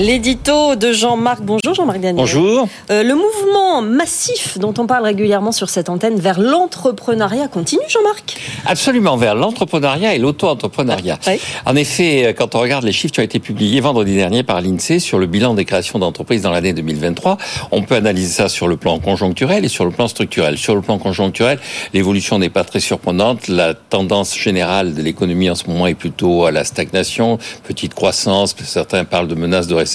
L'édito de Jean-Marc. Bonjour Jean-Marc Daniel. Bonjour. Euh, le mouvement massif dont on parle régulièrement sur cette antenne vers l'entrepreneuriat continue, Jean-Marc? Absolument, vers l'entrepreneuriat et l'auto-entrepreneuriat. Oui. En effet, quand on regarde les chiffres qui ont été publiés vendredi dernier par l'INSEE sur le bilan des créations d'entreprises dans l'année 2023, on peut analyser ça sur le plan conjoncturel et sur le plan structurel. Sur le plan conjoncturel, l'évolution n'est pas très surprenante. La tendance générale de l'économie en ce moment est plutôt à la stagnation, petite croissance. Certains parlent de menaces de récession.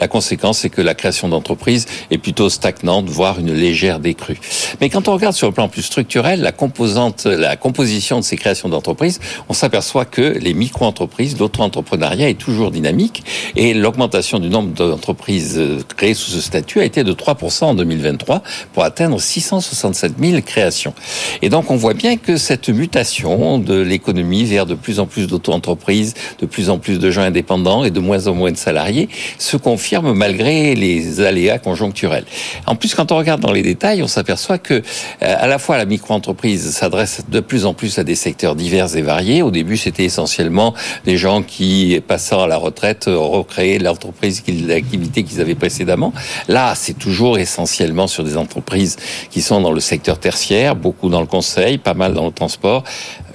La conséquence, c'est que la création d'entreprises est plutôt stagnante, voire une légère décrue. Mais quand on regarde sur le plan plus structurel, la composante, la composition de ces créations d'entreprises, on s'aperçoit que les micro-entreprises, l'auto-entrepreneuriat est toujours dynamique et l'augmentation du nombre d'entreprises euh, créées sous ce statut a été de 3% en 2023 pour atteindre 667 000 créations. Et donc, on voit bien que cette mutation de l'économie vers de plus en plus d'auto-entreprises, de plus en plus de gens indépendants et de moins en moins de salariés se confirme malgré les aléas conjoncturels. En plus, quand on regarde dans les détails, on s'aperçoit que euh, à la fois la micro-entreprise s'adresse de plus en plus à des secteurs divers et variés. Au début, c'était essentiellement des gens qui, passant à la retraite, recréaient l'entreprise, l'activité qu'ils avaient précédemment. Là, c'est toujours essentiellement sur des entreprises qui sont dans le secteur tertiaire, beaucoup dans le conseil, pas mal dans le transport,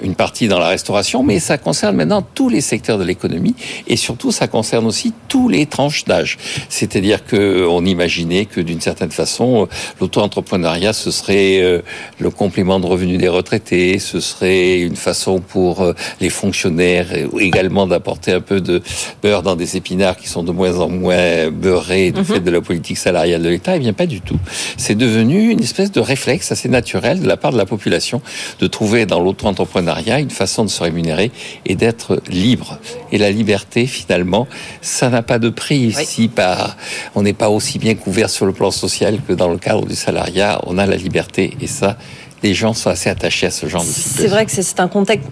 une partie dans la restauration, mais ça concerne maintenant tous les secteurs de l'économie et surtout ça concerne aussi tous les tranches d'âge. C'est-à-dire que on imaginait que d'une certaine façon l'auto-entrepreneuriat ce serait euh, le complément de revenus des retraités, ce serait une façon pour euh, les fonctionnaires également d'apporter un peu de beurre dans des épinards qui sont de moins en moins beurrés du mhm. fait de la politique salariale de l'État. Eh bien pas du tout. C'est devenu une espèce de réflexe assez naturel de la part de la population de trouver dans l'auto-entrepreneuriat une façon de se rémunérer et d'être libre. Et la liberté, finalement, ça n'a pas de prix. Si par, on n'est pas aussi bien couvert sur le plan social que dans le cadre du salariat, on a la liberté. Et ça, les gens sont assez attachés à ce genre de C'est vrai que c'est un,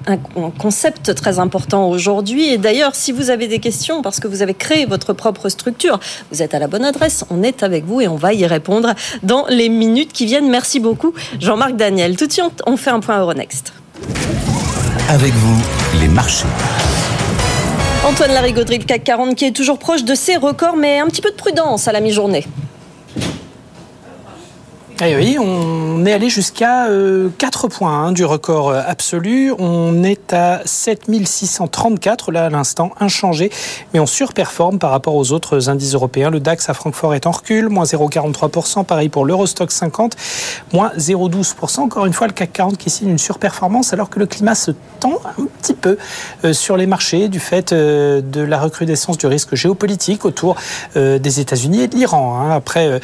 un, concept très important aujourd'hui. Et d'ailleurs, si vous avez des questions, parce que vous avez créé votre propre structure, vous êtes à la bonne adresse. On est avec vous et on va y répondre dans les minutes qui viennent. Merci beaucoup, Jean-Marc Daniel. Tout de suite, on fait un point Euronext. Avec vous, les marchés. Antoine Larigauderie, le CAC 40 qui est toujours proche de ses records, mais un petit peu de prudence à la mi-journée. Eh oui, on est allé jusqu'à 4 euh, points hein, du record euh, absolu. On est à 7634 là à l'instant, inchangé, mais on surperforme par rapport aux autres indices européens. Le DAX à Francfort est en recul, moins 0,43%. Pareil pour l'Eurostock 50, moins 0,12%. Encore une fois, le CAC 40 qui signe une surperformance alors que le climat se tend un petit peu euh, sur les marchés du fait de la recrudescence du risque géopolitique autour des États-Unis et de l'Iran. Hein. Après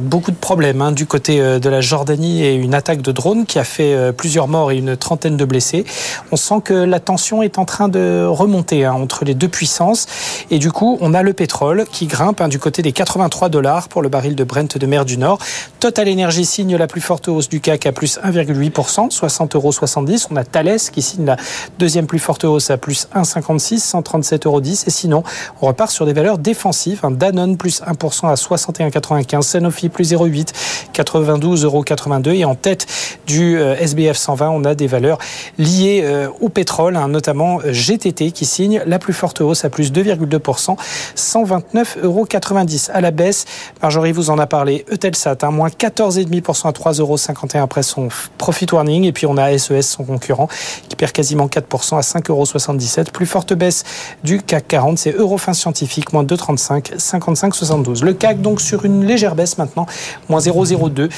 beaucoup de problèmes. Hein, du côté euh, de la Jordanie et une attaque de drone qui a fait euh, plusieurs morts et une trentaine de blessés. On sent que la tension est en train de remonter hein, entre les deux puissances. Et du coup, on a le pétrole qui grimpe hein, du côté des 83 dollars pour le baril de Brent de mer du Nord. Total Energy signe la plus forte hausse du CAC à plus 1,8%, 60,70 euros. On a Thales qui signe la deuxième plus forte hausse à plus 1,56, 137,10 euros. Et sinon, on repart sur des valeurs défensives. Hein, Danone plus 1% à 61,95, Sanofi plus 0,8, 92,82 euros. Et en tête du euh, SBF 120, on a des valeurs liées euh, au pétrole, hein, notamment euh, GTT qui signe la plus forte hausse à plus 2,2%, 129,90 euros. À la baisse, Marjorie vous en a parlé, Eutelsat, hein, moins 14,5% à 3,51 euros après son profit warning. Et puis on a SES, son concurrent, qui perd quasiment 4% à 5,77 euros. Plus forte baisse du CAC 40, c'est Eurofin Scientifique, moins 2,35, 55,72. Le CAC donc sur une légère baisse maintenant, moins 0,02 2,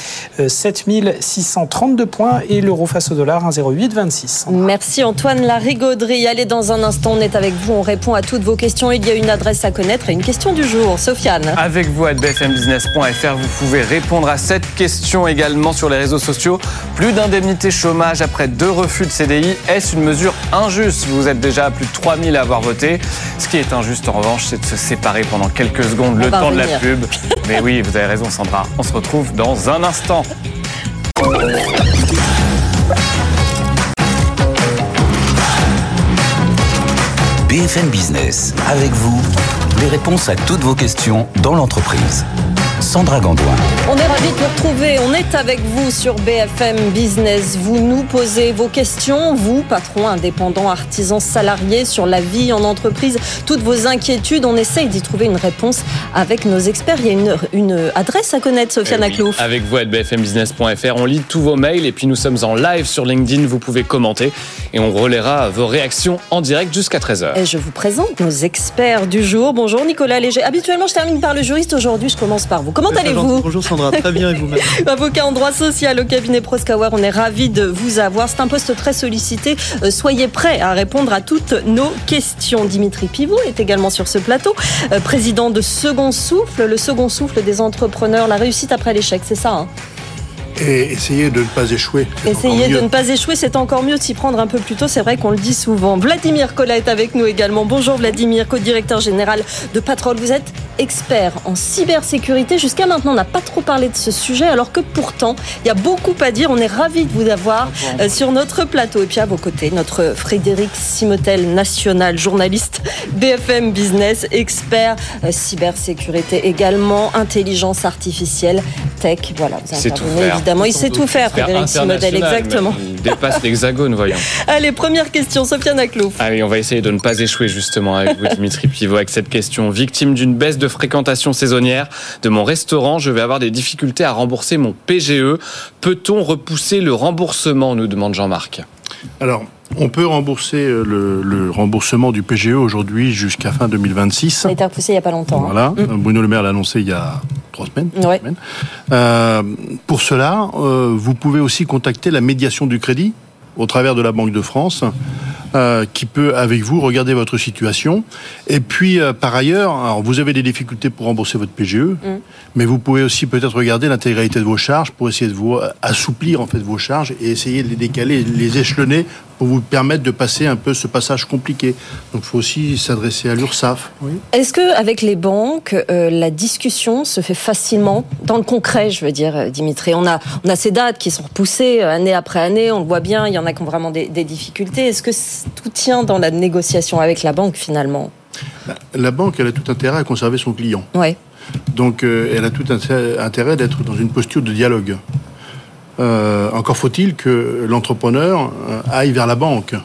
7632 points et l'euro face au dollar 1,0826. Merci Antoine Larigauderie. Allez, dans un instant, on est avec vous, on répond à toutes vos questions. Il y a une adresse à connaître et une question du jour. Sofiane. Avec vous à bfmbusiness.fr, vous pouvez répondre à cette question également sur les réseaux sociaux. Plus d'indemnité chômage après deux refus de CDI. Est-ce une mesure injuste? Vous êtes déjà à plus de 3000 à avoir voté. Ce qui est injuste en revanche, c'est de se séparer pendant quelques secondes, le temps de la pub. Mais oui, vous avez raison Sandra. On se retrouve dans un instant. BFM Business, avec vous, les réponses à toutes vos questions dans l'entreprise. Sandra Gandoin. On est ravis de vous retrouver. On est avec vous sur BFM Business. Vous nous posez vos questions, vous, patrons, indépendants, artisans, salariés, sur la vie en entreprise, toutes vos inquiétudes. On essaye d'y trouver une réponse avec nos experts. Il y a une, une adresse à connaître, Sofiane oui, Aklouf. Avec vous à bfmbusiness.fr, on lit tous vos mails et puis nous sommes en live sur LinkedIn. Vous pouvez commenter et on relaiera vos réactions en direct jusqu'à 13h. Et je vous présente nos experts du jour. Bonjour Nicolas Léger. Habituellement, je termine par le juriste. Aujourd'hui, je commence par vous. Comment allez-vous Bonjour Sandra, Avocat en droit social au cabinet Proskauer, on est ravis de vous avoir. C'est un poste très sollicité. Euh, Soyez prêts à répondre à toutes nos questions. Dimitri Pivot est également sur ce plateau, euh, président de Second Souffle, le second souffle des entrepreneurs, la réussite après l'échec, c'est ça hein? Et essayez de ne pas échouer. Essayez de ne pas échouer, c'est encore mieux de s'y prendre un peu plus tôt, c'est vrai qu'on le dit souvent. Vladimir Collat est avec nous également. Bonjour Vladimir, co-directeur général de Patrol. Vous êtes expert en cybersécurité. Jusqu'à maintenant, on n'a pas trop parlé de ce sujet, alors que pourtant, il y a beaucoup à dire. On est ravis de vous avoir euh, sur notre plateau. Et puis à vos côtés, notre Frédéric Simotel, national journaliste BFM Business, expert euh, cybersécurité également, intelligence artificielle, tech. Voilà, vous C'est tout intervenez. Évidemment. Il sait tout faire, Frédéric exactement. Il dépasse l'hexagone, voyons. Allez, première question, Sofiane Aklouf. Allez, on va essayer de ne pas échouer justement avec vous, Dimitri Pivot, avec cette question. Victime d'une baisse de fréquentation saisonnière de mon restaurant, je vais avoir des difficultés à rembourser mon PGE. Peut-on repousser le remboursement nous demande Jean-Marc. Alors, on peut rembourser euh, le, le remboursement du PGE aujourd'hui jusqu'à fin 2026. Ça a été repoussé il n'y a pas longtemps. hein. Voilà, Bruno Le Maire l'a annoncé il y a trois semaines. trois Ouais. semaines. Euh, pour cela, euh, vous pouvez aussi contacter la médiation du crédit au travers de la Banque de France, euh, qui peut avec vous regarder votre situation. Et puis euh, par ailleurs, alors vous avez des difficultés pour rembourser votre PGE, mais vous pouvez aussi peut-être regarder l'intégralité de vos charges pour essayer de vous euh, assouplir en fait vos charges et essayer de les décaler, les échelonner pour vous permettre de passer un peu ce passage compliqué. Donc il faut aussi s'adresser à l'URSSAF. Oui. Est-ce que avec les banques, euh, la discussion se fait facilement dans le concret, je veux dire, Dimitri? On a, on a ces dates qui sont repoussées année après année, on le voit bien, il y en a qui ont vraiment des, des difficultés. Est-ce que tout tient dans la négociation avec la banque finalement La banque, elle a tout intérêt à conserver son client. Ouais. Donc euh, elle a tout inté- intérêt d'être dans une posture de dialogue. Euh, encore faut-il que l'entrepreneur euh, aille vers la banque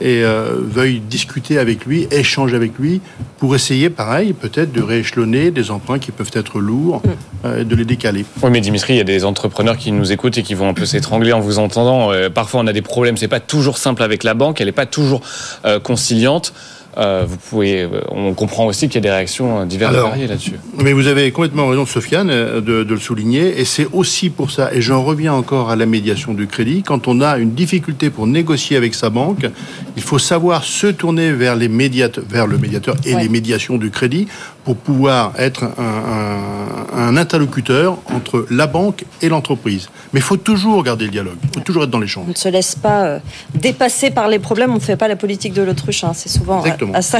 et euh, veuille discuter avec lui, échanger avec lui, pour essayer, pareil, peut-être de rééchelonner des emprunts qui peuvent être lourds, euh, et de les décaler. Oui, mais Dimitri, il y a des entrepreneurs qui nous écoutent et qui vont un peu s'étrangler en vous entendant. Euh, parfois, on a des problèmes. C'est pas toujours simple avec la banque. Elle n'est pas toujours euh, conciliante. Euh, vous pouvez. euh, on comprend aussi qu'il y a des réactions euh, diverses et variées là-dessus. Mais vous avez complètement raison, Sofiane, euh, de, de le souligner. Et c'est aussi pour ça, et j'en reviens encore à la médiation du crédit, quand on a une difficulté pour négocier avec sa banque, il faut savoir se tourner vers, les médiateurs, vers le médiateur et Ouais. les médiations du crédit pour pouvoir être un, un- un interlocuteur entre la banque et l'entreprise. Mais il faut toujours garder le dialogue, il faut toujours être dans l'échange. On ne se laisse pas euh, dépasser par les problèmes, on ne fait pas la politique de l'autruche, hein. c'est souvent à, Exactement. à ça,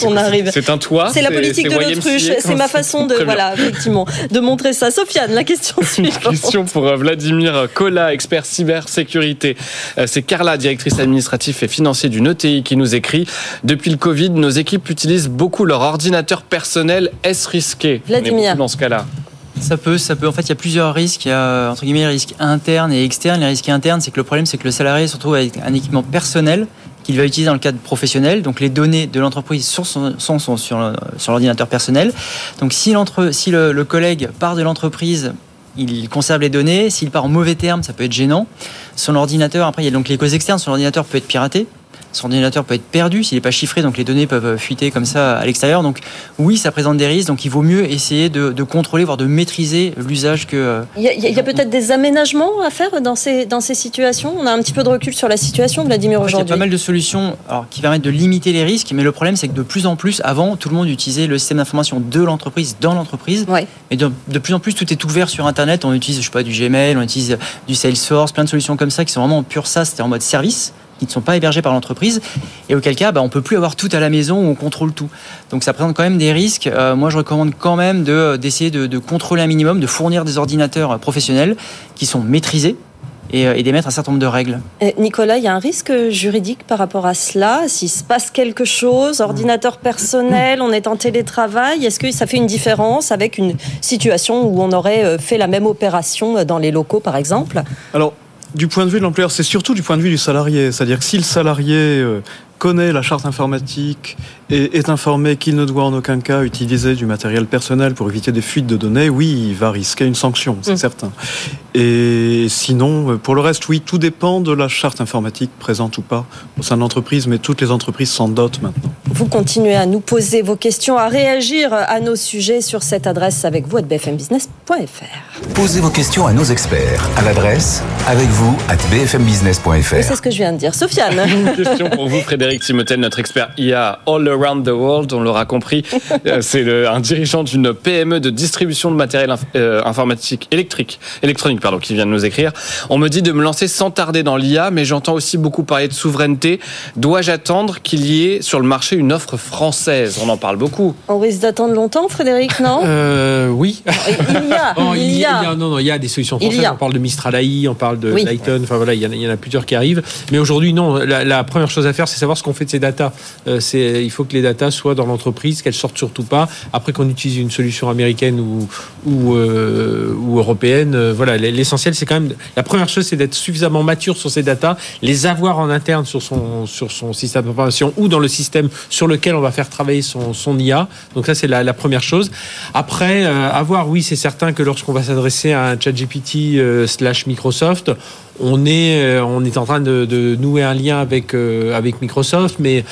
qu'on arrive. C'est un toit? C'est la politique de l'autruche, c'est ma façon de, voilà, effectivement, de montrer ça. Sofiane, la question suivante. Question pour euh, Vladimir Kola, expert cybersécurité. Euh, C'est Carla, directrice administrative et financier d'une ETI, qui nous écrit Depuis le Covid, nos équipes utilisent beaucoup leur ordinateur personnel. Est-ce risqué? On est Vladimir. dans ce cas-là. Ça peut, ça peut. En fait, il y a plusieurs risques. Il y a entre guillemets les risques internes et externes. Les risques internes, c'est que le problème, c'est que le salarié se retrouve avec un équipement personnel qu'il va utiliser dans le cadre professionnel. Donc, les données de l'entreprise sont, sont, sont- sont sur, le- sur l'ordinateur personnel. Donc, si, l'entre, si le, le collègue part de l'entreprise, il conserve les données. S'il part en mauvais termes, ça peut être gênant. Son ordinateur, après, il y a donc les causes externes. Son ordinateur peut être piraté. Son ordinateur peut être perdu s'il n'est pas chiffré, donc les données peuvent fuiter comme ça à l'extérieur. Donc oui, ça présente des risques, donc il vaut mieux essayer de, de contrôler, voire de maîtriser l'usage que... euh, Il y a, peut-être des aménagements à faire dans ces, dans ces situations? On a un petit peu de recul sur la situation, Vladimir, fait, il y a aujourd'hui. pas mal de solutions alors, qui permettent de limiter les risques, mais le problème c'est que de plus en plus, avant, tout le monde utilisait le système d'information de l'entreprise dans l'entreprise. Ouais. Et de, de plus en plus, tout est ouvert sur Internet. On utilise, je sais pas, du Gmail, on utilise du Salesforce, plein de solutions comme ça qui sont vraiment en pur SaaS, c'est en mode service qui ne sont pas hébergés par l'entreprise et auquel cas bah, on peut plus avoir tout à la maison où on contrôle tout. Donc ça présente quand même des risques. Euh, moi je recommande quand même de- d'essayer de, de contrôler un minimum de fournir des ordinateurs euh, professionnels qui sont maîtrisés et, euh, et d'émettre un certain nombre de règles. Euh, Nicolas, il y a un risque juridique par rapport à cela? S'il se passe quelque chose, ordinateur personnel, on est en télétravail, est-ce que ça fait une différence avec une situation où on aurait euh, fait la même opération dans les locaux, par exemple? Alors, du point de vue de l'employeur, c'est surtout du point de vue du salarié. C'est-à-dire que si le salarié connaît la charte informatique et est informé qu'il ne doit en aucun cas utiliser du matériel personnel pour éviter des fuites de données, oui, il va risquer une sanction, c'est mmh. certain. Et sinon, pour le reste, oui, tout dépend de la charte informatique présente ou pas au sein de l'entreprise, mais toutes les entreprises s'en dotent maintenant. Vous continuez à nous poser vos questions, à réagir à nos sujets sur cette adresse avec vous à bfmbusiness.fr. Posez vos questions à nos experts à l'adresse avec vous à bfmbusiness.fr. C'est ce que je viens de dire. Sofiane. Une question pour vous, Frédéric Simotel, notre expert IA All Around the World, on l'aura compris. Euh, c'est un dirigeant d'une PME de distribution de matériel euh, informatique électrique, électronique pardon, qui vient de nous écrire. On me dit de me lancer sans tarder dans l'IA, mais j'entends aussi beaucoup parler de souveraineté. Dois-je attendre qu'il y ait sur le marché une offre française? On en parle beaucoup. On risque d'attendre longtemps, Frédéric, non? Euh, Oui. Il y a. Oh, il, y a. non, non, il y a des solutions françaises. On parle de Mistral AI, on parle de Lighton. Enfin voilà, il y, en a, plusieurs qui arrivent. Mais aujourd'hui, non. La, la, première chose à faire, c'est savoir ce qu'on fait de ces datas. c'est, il faut que les datas soient dans l'entreprise, qu'elles sortent surtout pas. Après qu'on utilise une solution américaine ou, ou, ou européenne, voilà, l'essentiel, c'est quand même la première chose, c'est d'être suffisamment mature sur ces datas, les avoir en interne sur son sur son système d'information ou dans le système sur lequel on va faire travailler son, son IA. Donc ça, c'est la, première chose. Après, euh, avoir, oui, c'est certain que lorsqu'on va s'adresser à un ChatGPT euh, slash Microsoft, on est euh, on est en train de, de nouer un lien avec avec Microsoft, mais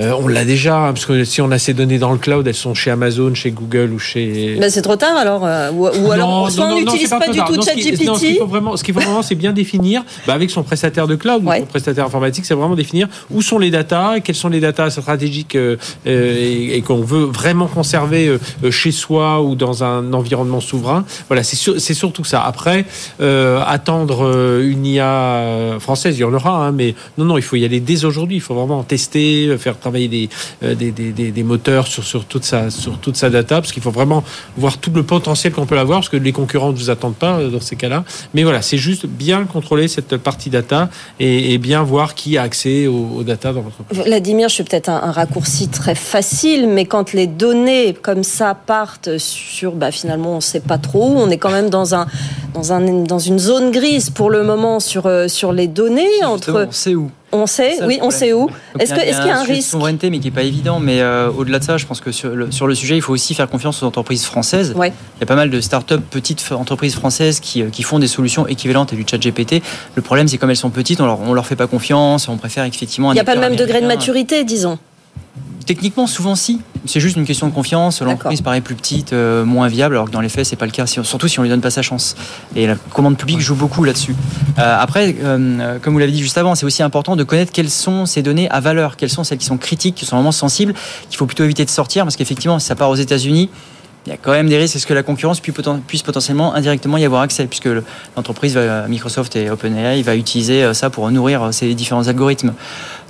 euh, on l'a déjà, hein, parce que si on a ces données dans le cloud, elles sont chez Amazon, chez Google ou chez. Ben c'est trop tard alors. Euh, ou, alors, soit on n'utilise pas, du tout ChatGPT. Ce qu'il faut vraiment, ce qu'il faut vraiment, c'est bien définir, bah, avec son prestataire de cloud ou son prestataire informatique, c'est vraiment définir où sont les datas, quelles sont les datas stratégiques euh, et, qu'on veut vraiment conserver chez soi ou dans un environnement souverain. Voilà, c'est surtout ça. Après, attendre une IA française, il y en aura, hein, mais non, non, il faut y aller dès aujourd'hui. Il faut vraiment tester, faire travailler euh, des, des, des, des, moteurs sur, sur, toute sa, sur toute sa data, parce qu'il faut vraiment voir tout le potentiel qu'on peut avoir, parce que les concurrents ne vous attendent pas euh, dans ces cas-là. Mais voilà, c'est juste bien contrôler cette partie data et, bien voir qui a accès aux, data dans votre entreprise. Vladimir, je suis peut-être un, raccourci très facile, mais quand les données comme ça partent sur, bah, finalement, on ne sait pas trop où, on est quand même dans, un, dans, un, dans une zone grise pour le moment sur, euh, sur les données. Entre... On sait où on sait, oui, on sait où. Est-ce qu'il y, a un risque souveraineté, mais qui n'est pas évident. Mais euh, au-delà de ça, je pense que sur le, sur le, sujet, il faut aussi faire confiance aux entreprises françaises. Il y a pas mal de start-up, petites entreprises françaises qui, euh, qui, font des solutions équivalentes à du chat GPT. Le problème, c'est comme elles sont petites, on leur, on leur fait pas confiance, on préfère effectivement. Il n'y a pas le même degré de maturité, disons. Techniquement, souvent si. C'est juste une question de confiance. L'entreprise paraît plus petite, euh, moins viable, alors que dans les faits, c'est pas le cas. surtout si on lui donne pas sa chance. Et la commande publique joue beaucoup là-dessus. Euh, après, euh, comme vous l'avez dit juste avant, c'est aussi important de connaître quelles sont ces données à valeur, quelles sont celles qui sont critiques, qui sont vraiment sensibles, qu'il faut plutôt éviter de sortir, parce qu'effectivement, si ça part aux États-Unis, il y a quand même des risques à ce que la concurrence puisse potentiellement indirectement y avoir accès, puisque l'entreprise Microsoft et OpenAI va utiliser ça pour nourrir ses différents algorithmes.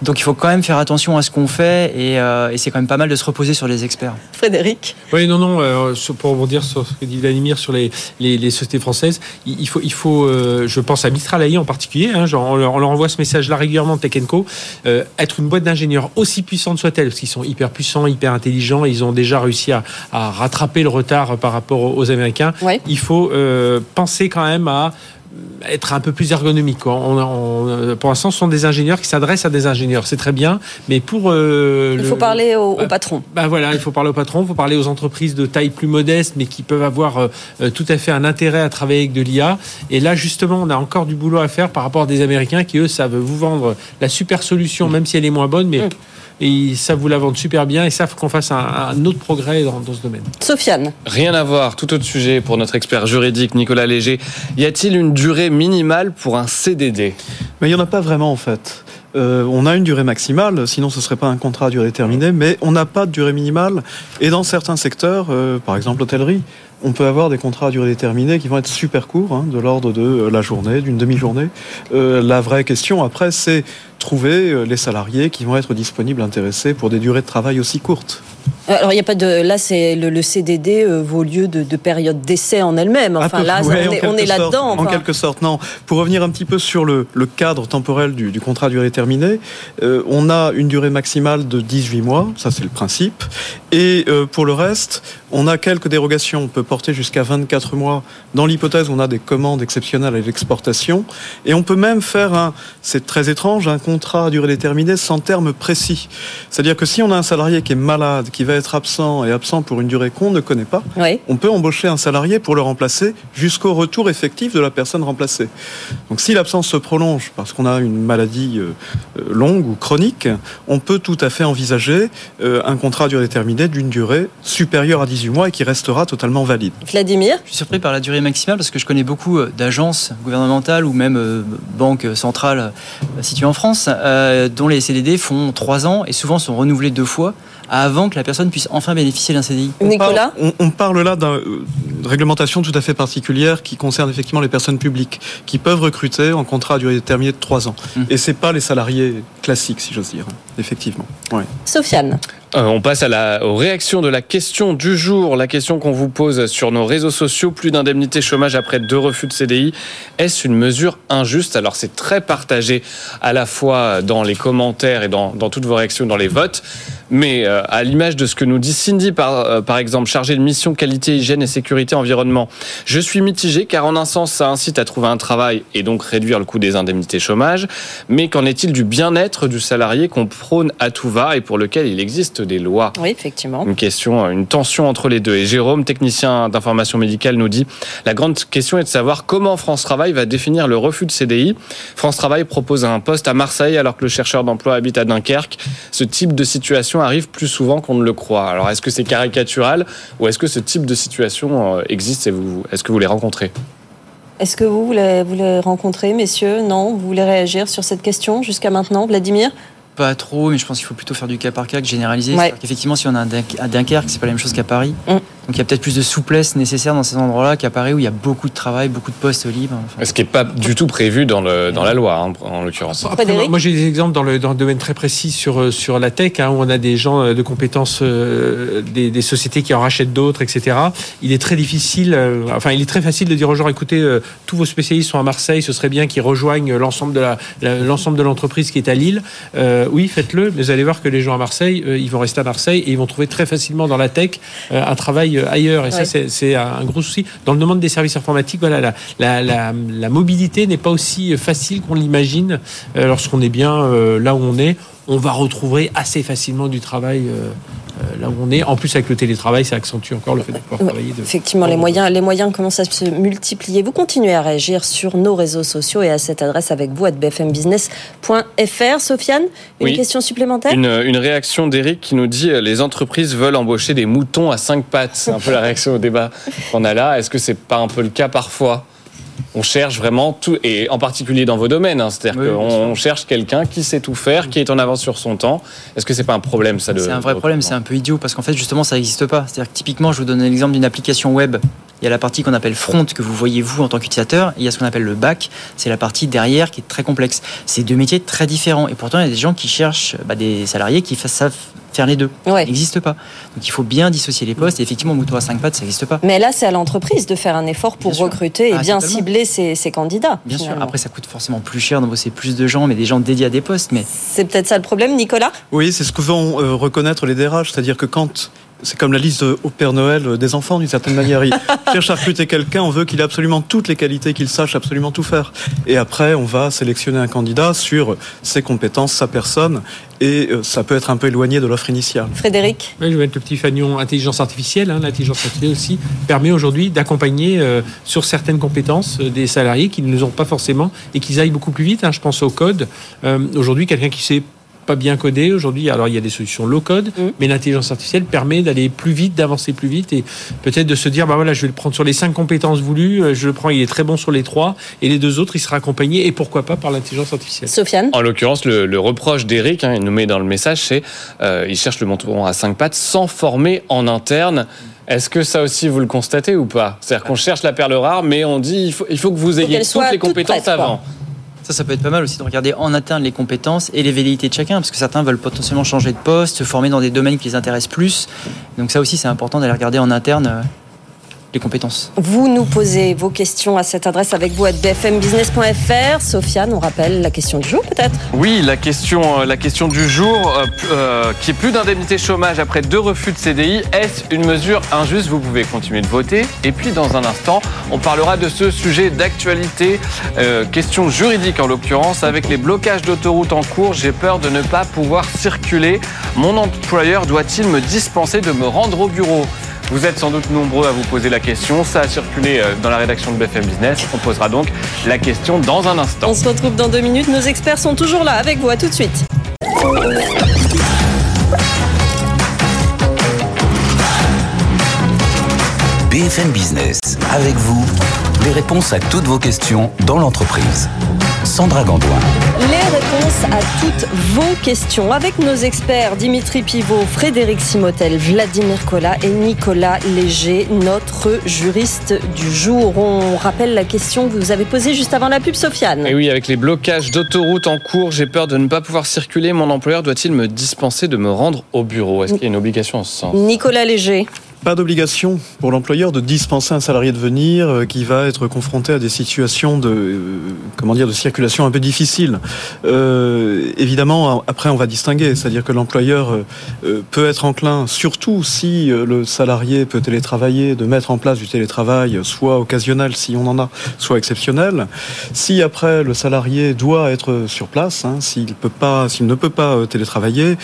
Donc il faut quand même faire attention à ce qu'on fait euh, et, c'est quand même pas mal de se reposer sur les experts. Frédéric Oui, non, non, euh, pour rebondir sur ce que dit Vladimir sur les, les, sociétés françaises, il faut, il faut euh, je pense à Mistral AI en particulier, hein, genre, on, leur, envoie ce message-là régulièrement de Tech Co, être une boîte d'ingénieurs aussi puissante soit-elle, parce qu'ils sont hyper puissants, hyper intelligents, ils ont déjà réussi à, rattraper le retard par rapport aux, Américains, il faut penser quand même à être un peu plus ergonomique. On, pour l'instant, ce sont des ingénieurs qui s'adressent à des ingénieurs. C'est très bien, mais pour euh, il faut parler au, bah, patron. Bah voilà, il faut parler au patron, il faut parler aux entreprises de taille plus modeste, mais qui peuvent avoir euh, euh, tout à fait un intérêt à travailler avec de l'IA. Et là, justement, on a encore du boulot à faire par rapport à des Américains qui eux savent vous vendre la super solution, même si elle est moins bonne, mais mm et ça vous la vendre super bien et ça faut qu'on fasse un, autre progrès dans, ce domaine. Sofiane. Rien à voir, tout autre sujet pour notre expert juridique Nicolas Léger. Y a-t-il une durée minimale pour un CDD Mais il n'y en a pas vraiment en fait. Euh, on a une durée maximale, sinon ce ne serait pas un contrat à durée déterminée, mais on n'a pas de durée minimale. Et dans certains secteurs, euh, par exemple l'hôtellerie, on peut avoir des contrats à durée déterminée qui vont être super courts, hein, de l'ordre de euh, la journée, d'une demi-journée. la vraie question après, c'est trouver les salariés qui vont être disponibles, intéressés pour des durées de travail aussi courtes. Alors il n'y a pas de là c'est le, CDD vaut lieu de, période d'essai en elle-même. Enfin là on est, là-dedans. En quelque sorte, non. Pour revenir un petit peu sur le, cadre temporel du, contrat à durée terminée, on a une durée maximale de 18 mois, ça c'est le principe, et pour le reste, on a quelques dérogations. On peut porter jusqu'à 24 mois dans l'hypothèse où on a des commandes exceptionnelles à l'exportation. Et on peut même faire un, c'est très étrange, un contrat à durée déterminée sans terme précis. C'est-à-dire que si on a un salarié qui est malade, qui va être absent et absent pour une durée qu'on ne connaît pas, on peut embaucher un salarié pour le remplacer jusqu'au retour effectif de la personne remplacée. Donc si l'absence se prolonge parce qu'on a une maladie euh, euh, longue ou chronique, on peut tout à fait envisager euh, un contrat à durée déterminée d'une durée supérieure à 18 mois et qui restera totalement valide. Vladimir? Je suis surpris par la durée maximale parce que je connais beaucoup d'agences gouvernementales ou même banques centrales situées en France dont les CDD font trois ans et souvent sont renouvelés deux fois avant que la personne puisse enfin bénéficier d'un CDI. Nicolas on, parle là d'une réglementation tout à fait particulière qui concerne effectivement les personnes publiques qui peuvent recruter en contrat à durée déterminée de trois ans. Hum. Et ce n'est pas les salariés classiques, si j'ose dire, effectivement. Sofiane euh, on passe à la, aux réactions de la question du jour, la question qu'on vous pose sur nos réseaux sociaux. Plus d'indemnité chômage après deux refus de CDI. Est-ce une mesure injuste? Alors c'est très partagé à la fois dans les commentaires et dans, dans toutes vos réactions, dans les votes. Mais euh, à l'image de ce que nous dit Cindy, par, euh, par exemple, chargée de mission qualité, hygiène et sécurité environnement, je suis mitigé car en un sens, ça incite à trouver un travail et donc réduire le coût des indemnités chômage. Mais qu'en est-il du bien-être du salarié qu'on prône à tout va et pour lequel il existe des lois Oui, effectivement. Une question, une tension entre les deux. Et Jérôme, technicien d'information médicale, nous dit la grande question est de savoir comment France Travail va définir le refus de CDI. France Travail propose un poste à Marseille alors que le chercheur d'emploi habite à Dunkerque. Ce type de situation arrive plus souvent qu'on ne le croit. Alors est-ce que c'est caricatural ou est-ce que ce type de situation euh, existe et vous, est-ce que vous les rencontrez? Est-ce que vous, vous les, rencontrez, messieurs Non Vous voulez réagir sur cette question jusqu'à maintenant, Vladimir pas trop, mais je pense qu'il faut plutôt faire du cas par cas que généraliser. Effectivement, si on a à Dunkerque, c'est pas la même chose qu'à Paris. Mm. Donc il y a peut-être plus de souplesse nécessaire dans ces endroits-là qu'à Paris où il y a beaucoup de travail, beaucoup de postes libres. Ce qui n'est pas du tout prévu dans, le, dans la loi, hein, en l'occurrence. moi j'ai des exemples dans le, dans le domaine très précis sur, euh, sur la tech, hein, où on a des gens euh, de compétences, euh, des, des, sociétés qui en rachètent d'autres, etc. Il est très difficile, enfin il est très facile de dire aux gens, écoutez, tous vos spécialistes sont à Marseille, ce serait bien qu'ils rejoignent l'ensemble de l'ensemble de l'entreprise qui est à Lille. oui, faites-le, mais vous allez voir que les gens à Marseille, ils vont rester à Marseille et ils vont trouver très facilement dans la tech un travail ailleurs. Et ça, c'est un gros souci. Dans le domaine des services informatiques, voilà, la, la, mobilité n'est pas aussi facile qu'on l'imagine euh, lorsqu'on est bien euh, là où on est. On va retrouver assez facilement du travail euh, euh, là où on est. En plus, avec le télétravail, ça accentue encore le fait de pouvoir travailler. Effectivement, les moyens, les moyens commencent à se multiplier. Vous continuez à réagir sur nos réseaux sociaux et à cette adresse avec vous, à bfmbusiness.fr. Sofiane, une question supplémentaire? Une, une, réaction d'Eric qui nous dit euh, les entreprises veulent embaucher des moutons à cinq pattes. C'est un peu la réaction au débat qu'on a là. Est-ce que c'est pas un peu le cas parfois? On cherche vraiment tout, et en particulier dans vos domaines, hein, c'est-à-dire qu'on cherche quelqu'un qui sait tout faire, qui est en avance sur son temps. Est-ce que c'est pas un problème ça C'est un vrai problème, c'est un peu idiot parce qu'en fait justement ça n'existe pas. C'est-à-dire que typiquement, je vous donne l'exemple d'une application web. Il y a la partie qu'on appelle front que vous voyez vous en tant qu'utilisateur, et il y a ce qu'on appelle le back, c'est la partie derrière qui est très complexe. C'est deux métiers très différents et pourtant il y a des gens qui cherchent bah, des salariés qui savent faire les deux. Ça n'existe pas. Donc il faut bien dissocier les postes. Et effectivement, mouton à 5 pattes, ça n'existe pas. Mais là, c'est à l'entreprise de faire un effort pour recruter et ah, bien cibler ses, candidats. Bien sûr. Après, ça coûte forcément plus cher d'embaucher plus de gens, mais des gens dédiés à des postes. Mais c'est peut-être ça le problème, Nicolas? Oui, c'est ce que vont euh, reconnaître les DRH, c'est-à-dire que quand c'est comme la liste au Père Noël des enfants d'une certaine manière. Il cherche à recruter quelqu'un, on veut qu'il ait absolument toutes les qualités, qu'il sache absolument tout faire. Et après, on va sélectionner un candidat sur ses compétences, sa personne, et euh, ça peut être un peu éloigné de l'offre initiale. Frédéric Oui, je vais être le petit fagnon intelligence artificielle. Hein. L'intelligence artificielle aussi permet aujourd'hui d'accompagner euh, sur certaines compétences euh, des salariés qui ne les ont pas forcément et qui aillent beaucoup plus vite. Hein. Je pense au code. aujourd'hui, quelqu'un qui sait pas bien codé aujourd'hui. Alors il y a des solutions low code, mm. mais l'intelligence artificielle permet d'aller plus vite, d'avancer plus vite et peut-être de se dire bah voilà, je vais le prendre sur les cinq compétences voulues, euh, je le prends, il est très bon sur les trois et les deux autres, il sera accompagné et pourquoi pas par l'intelligence artificielle. Sofiane? En l'occurrence, le, reproche d'Eric, hein, il nous met dans le message, c'est euh, il cherche le monton à cinq pattes sans former en interne. Est-ce que ça aussi vous le constatez ou pas? C'est-à-dire qu'on cherche la perle rare, mais on dit il faut, il faut que vous ayez toutes les compétences avant. Ça, peut être pas mal aussi de regarder en interne les compétences et les velléités de chacun, parce que certains veulent potentiellement changer de poste, se former dans des domaines qui les intéressent plus. Donc ça aussi, c'est important d'aller regarder en interne les compétences. Vous nous posez vos questions à cette adresse avec vous à bfmbusiness.fr. Sofiane, on rappelle la question du jour peut-être Oui, la question, euh, la question du jour, euh, euh, qui est plus d'indemnité chômage après deux refus de CDI, est-ce une mesure injuste? Vous pouvez continuer de voter. Et puis dans un instant, on parlera de ce sujet d'actualité, question juridique en l'occurrence, avec les blocages d'autoroutes en cours. J'ai peur de ne pas pouvoir circuler. Mon employeur doit-il me dispenser de me rendre au bureau? Vous êtes sans doute nombreux à vous poser la question. Ça a circulé euh, dans la rédaction de BFM Business. On posera donc la question dans un instant. On se retrouve dans deux minutes. Nos experts sont toujours là avec vous. À tout de suite. BFM Business, avec vous, les réponses à toutes vos questions dans l'entreprise. Sandra Gandoin. Les réponses à toutes vos questions avec nos experts Dimitri Pivot, Frédéric Simotel, Vladimir Collat et Nicolas Léger, notre juriste du jour. On rappelle la question que vous avez posée juste avant la pub, Sofiane. Et oui, avec les blocages d'autoroutes en cours, j'ai peur de ne pas pouvoir circuler. Mon employeur doit-il me dispenser de me rendre au bureau? Est-ce qu'il y a une obligation en ce sens? Nicolas Léger. Pas d'obligation pour l'employeur de dispenser un salarié de venir euh, qui va être confronté à des situations de euh, comment dire de circulation un peu difficiles. Euh, évidemment, après on va distinguer, c'est-à-dire que l'employeur peut être enclin, surtout si le salarié peut télétravailler, de mettre en place du télétravail, soit occasionnel si on en a, soit exceptionnel. Si après le salarié doit être sur place, hein, s'il ne peut pas télétravailler,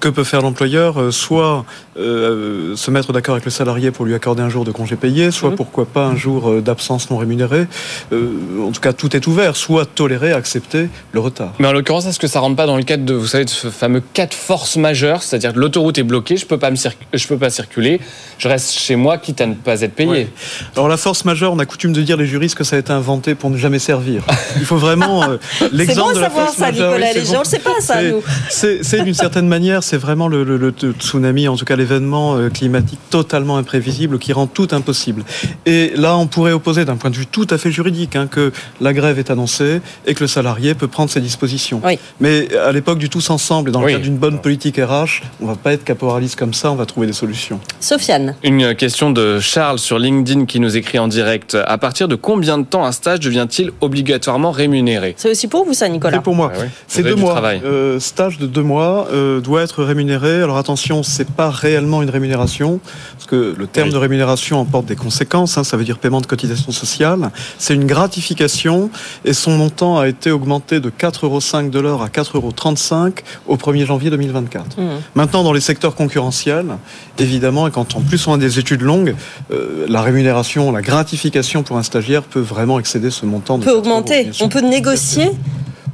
que peut faire l'employeur euh, Soit euh, se mettre d'accord avec le salarié pour lui accorder un jour de congé payé, soit mhm. pourquoi pas un jour euh, d'absence non rémunérée. en tout cas, tout est ouvert. Soit tolérer, accepter le retard. Mais en l'occurrence, est-ce que ça rentre pas dans le cadre de, vous savez, de ce fameux cas de force majeure, c'est-à-dire que l'autoroute est bloquée, je peux pas me je peux pas circuler, je reste chez moi, quitte à ne pas être payé. Alors la force majeure, on a coutume de dire les juristes que ça a été inventé pour ne jamais servir. Il faut vraiment l'exemple de la force ça, majeure. Nicolas, oui, on le sait pas ça, nous. C'est d'une certaine manière c'est vraiment le, tsunami, en tout cas l'événement euh, climatique totalement imprévisible qui rend tout impossible. Et là, on pourrait opposer d'un point de vue tout à fait juridique hein, que la grève est annoncée et que le salarié peut prendre ses dispositions. Mais à l'époque du tous ensemble et dans le cadre d'une bonne politique RH, on va pas être caporaliste comme ça, on va trouver des solutions. Sofiane. Une question de Charles sur LinkedIn qui nous écrit en direct. À partir de combien de temps un stage devient-il obligatoirement rémunéré? C'est aussi pour vous ça, Nicolas? C'est pour moi. Ah C'est deux mois. Euh, stage de deux mois euh, doit être rémunéré. Alors attention, c'est pas réellement une rémunération, parce que le terme de rémunération emporte des conséquences. Hein, ça veut dire paiement de cotisation sociale. C'est une gratification et son montant a été augmenté de 4,5 euros de l'heure à 4,35 euros au 1er janvier 2024. Mmh. Maintenant, dans les secteurs concurrentiels, évidemment, et quand en plus on a des études longues, euh, la rémunération, la gratification pour un stagiaire peut vraiment excéder ce montant. De peut augmenter. on peut négocier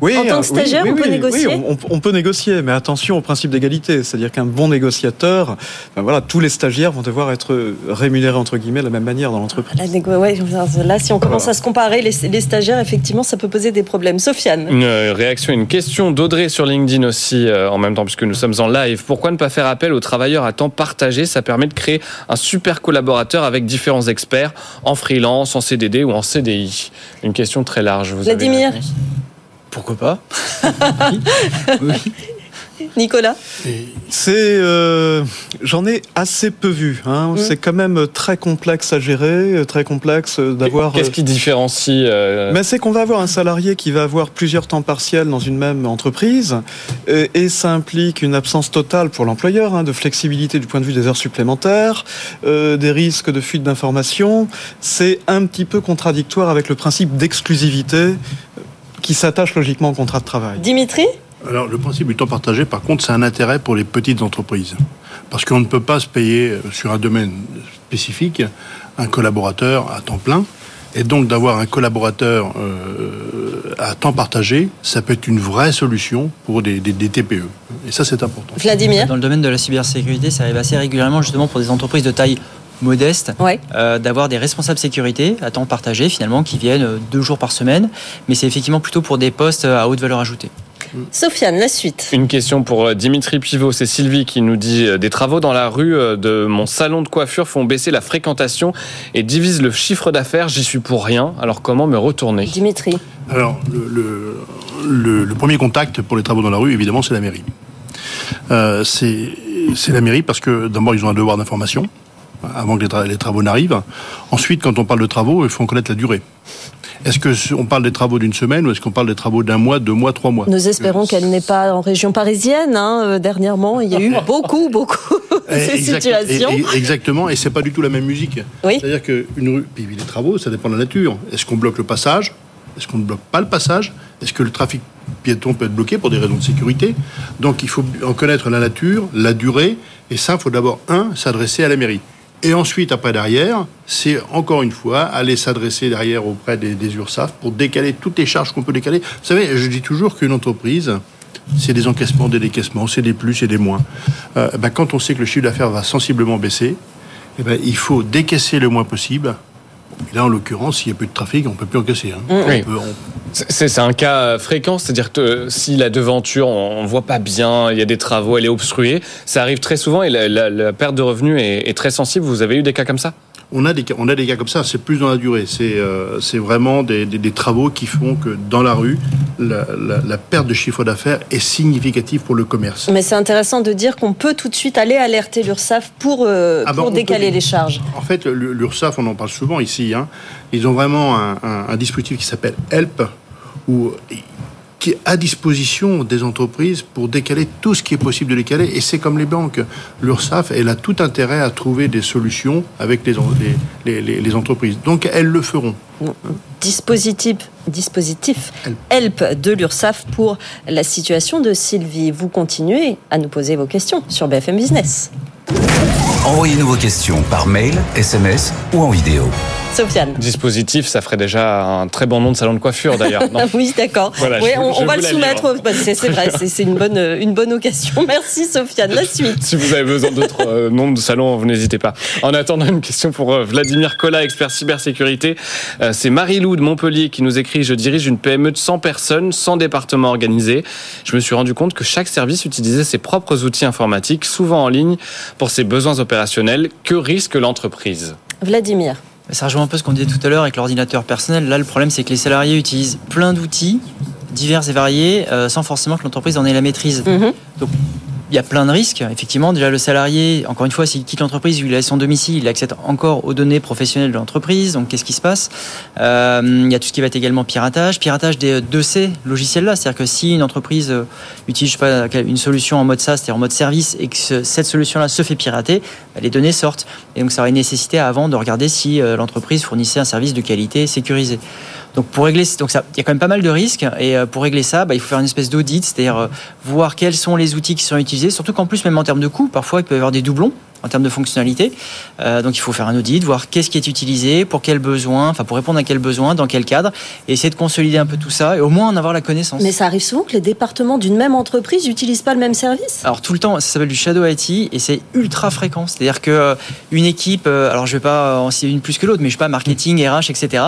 oui, en tant que stagiaire, on peut négocier on, peut négocier, mais attention au principe d'égalité. C'est-à-dire qu'un bon négociateur, ben voilà, tous les stagiaires vont devoir être rémunérés, entre guillemets, de la même manière dans l'entreprise. là, si on commence à se comparer, les, stagiaires, effectivement, ça peut poser des problèmes. Sofiane Une euh, réaction, une question d'Audrey sur LinkedIn aussi, euh, en même temps, puisque nous sommes en live. Pourquoi ne pas faire appel aux travailleurs à temps partagé? Ça permet de créer un super collaborateur avec différents experts en freelance, en CDD ou en CDI. Une question très large. Vous Vladimir pourquoi pas oui. Nicolas C'est, euh, j'en ai assez peu vu. Hein. Mm. C'est quand même très complexe à gérer, très complexe d'avoir. Qu'est-ce qui différencie euh, Mais c'est qu'on va avoir un salarié qui va avoir plusieurs temps partiels dans une même entreprise, et, ça implique une absence totale pour l'employeur hein, de flexibilité du point de vue des heures supplémentaires, euh, des risques de fuite d'informations. C'est un petit peu contradictoire avec le principe d'exclusivité qui s'attache logiquement au contrat de travail. Dimitri alors, le principe du temps partagé, par contre, c'est un intérêt pour les petites entreprises. Parce qu'on ne peut pas se payer euh, sur un domaine spécifique un collaborateur à temps plein. Et donc, d'avoir un collaborateur euh, à temps partagé, ça peut être une vraie solution pour des, des, des TPE. Et ça, c'est important. Vladimir Dans le domaine de la cybersécurité, ça arrive assez régulièrement, justement, pour des entreprises de taille modeste, euh, d'avoir des responsables sécurité à temps partagé finalement qui viennent euh, deux jours par semaine, mais c'est effectivement plutôt pour des postes euh, à haute valeur ajoutée. Sofiane, la suite. Une question pour Dimitri Pivot. C'est Sylvie qui nous dit des travaux dans la rue de mon salon de coiffure font baisser la fréquentation et divisent le chiffre d'affaires. J'y suis pour rien. Alors comment me retourner? Dimitri. Alors, le, le, le, premier contact pour les travaux dans la rue, évidemment, c'est la mairie. Euh, c'est la mairie parce que d'abord, ils ont un devoir d'information avant que les, les travaux n'arrivent. Ensuite, quand on parle de travaux, il faut en connaître la durée. Est-ce qu'on parle des travaux d'une semaine ou est-ce qu'on parle des travaux d'un mois, deux mois, trois mois? Nous espérons qu'elle n'est pas en région parisienne. Hein, euh, dernièrement, il y a eu beaucoup, beaucoup de ces situations. exactement, et c'est pas du tout la même musique. Oui. C'est-à-dire qu'une rue, puis les travaux, ça dépend de la nature. Est-ce qu'on bloque le passage? Est-ce qu'on ne bloque pas le passage? Est-ce que le trafic piéton peut être bloqué pour des raisons de sécurité? Donc il faut en connaître la nature, la durée, et ça, il faut d'abord, un, s'adresser à la mairie. Et ensuite, après derrière, c'est encore une fois aller s'adresser derrière auprès des, URSAF pour décaler toutes les charges qu'on peut décaler. Vous savez, je dis toujours qu'une entreprise, c'est des encaissements, des décaissements, c'est des plus et des moins. Euh, ben, quand on sait que le chiffre d'affaires va sensiblement baisser, eh ben, il faut décaisser le moins possible. Et là, en l'occurrence, s'il n'y a plus de trafic, on ne peut plus encaisser. Hein. Oui. On peut, on... C'est un cas fréquent, c'est-à-dire que si la devanture, on ne voit pas bien, il y a des travaux, elle est obstruée, ça arrive très souvent et la, la, la perte de revenus est, est, très sensible. Vous avez eu des cas comme ça? On a, des, on a des cas comme ça, c'est plus dans la durée. C'est euh, vraiment des, des, des, travaux qui font que dans la rue, la, la, la perte de chiffre d'affaires est significative pour le commerce. Mais c'est intéressant de dire qu'on peut tout de suite aller alerter l'URSSAF pour, euh, ah ben pour décaler peut... les charges. En fait, l'URSSAF, on en parle souvent ici, hein, ils ont vraiment un, un, un dispositif qui s'appelle HELP, où qui est à disposition des entreprises pour décaler tout ce qui est possible de décaler. Et c'est comme les banques. L'URSSAF, elle a tout intérêt à trouver des solutions avec les, les, les, les entreprises. Donc, elles le feront. Dispositif, dispositif HELP de l'URSSAF pour la situation de Sylvie. Vous continuez à nous poser vos questions sur BFM Business. Envoyez-nous vos questions par mail, SMS ou en vidéo. Sofiane. Dispositif, ça ferait déjà un très bon nom de salon de coiffure d'ailleurs. oui, d'accord. Voilà, oui, on, on va le soumettre. Bah, c'est vrai, c'est une bonne, une bonne occasion. Merci Sofiane. La suite. si vous avez besoin d'autres euh, noms de salons, vous n'hésitez pas. En attendant, une question pour euh, Vladimir Collat, expert cybersécurité. Euh, c'est Marie-Lou de Montpellier qui nous écrit Je dirige une PME de 100 personnes, 100 départements organisés. Je me suis rendu compte que chaque service utilisait ses propres outils informatiques, souvent en ligne, pour ses besoins opérationnels. Que risque l'entreprise Vladimir. Ça rejoint un peu ce qu'on disait tout à l'heure avec l'ordinateur personnel. Là, le problème, c'est que les salariés utilisent plein d'outils divers et variés euh, sans forcément que l'entreprise en ait la maîtrise. Mm -hmm. Donc, il y a plein de risques. Effectivement, déjà, le salarié, encore une fois, s'il quitte l'entreprise, il a son domicile, il accède encore aux données professionnelles de l'entreprise. Donc, qu'est-ce qui se passe? Euh, Il y a tout ce qui va être également piratage. Piratage des, de ces logiciels-là. C'est-à-dire que si une entreprise utilise sais pas, une solution en mode SaaS, c'est-à-dire en mode service, et que ce, cette solution-là se fait pirater, les données sortent. Et donc, ça aurait nécessité avant de regarder si euh, l'entreprise fournissait un service de qualité sécurisé. Donc pour régler, donc il y a quand même pas mal de risques. Et pour régler ça, bah, il faut faire une espèce d'audit, c'est-à-dire euh, voir quels sont les outils qui sont utilisés, surtout qu'en plus même en termes de coûts, parfois il peut y avoir des doublons en termes de fonctionnalité. Euh, donc il faut faire un audit, voir qu'est-ce qui est utilisé, pour quels besoins, enfin pour répondre à quels besoins, dans quel cadre, et essayer de consolider un peu tout ça et au moins en avoir la connaissance. Mais ça arrive souvent que les départements d'une même entreprise n'utilisent pas le même service? Alors tout le temps, ça s'appelle du shadow IT et c'est ultra fréquent. C'est-à-dire que euh, une équipe, euh, alors je vais pas en citer une plus que l'autre, mais je sais pas marketing, RH, etc.,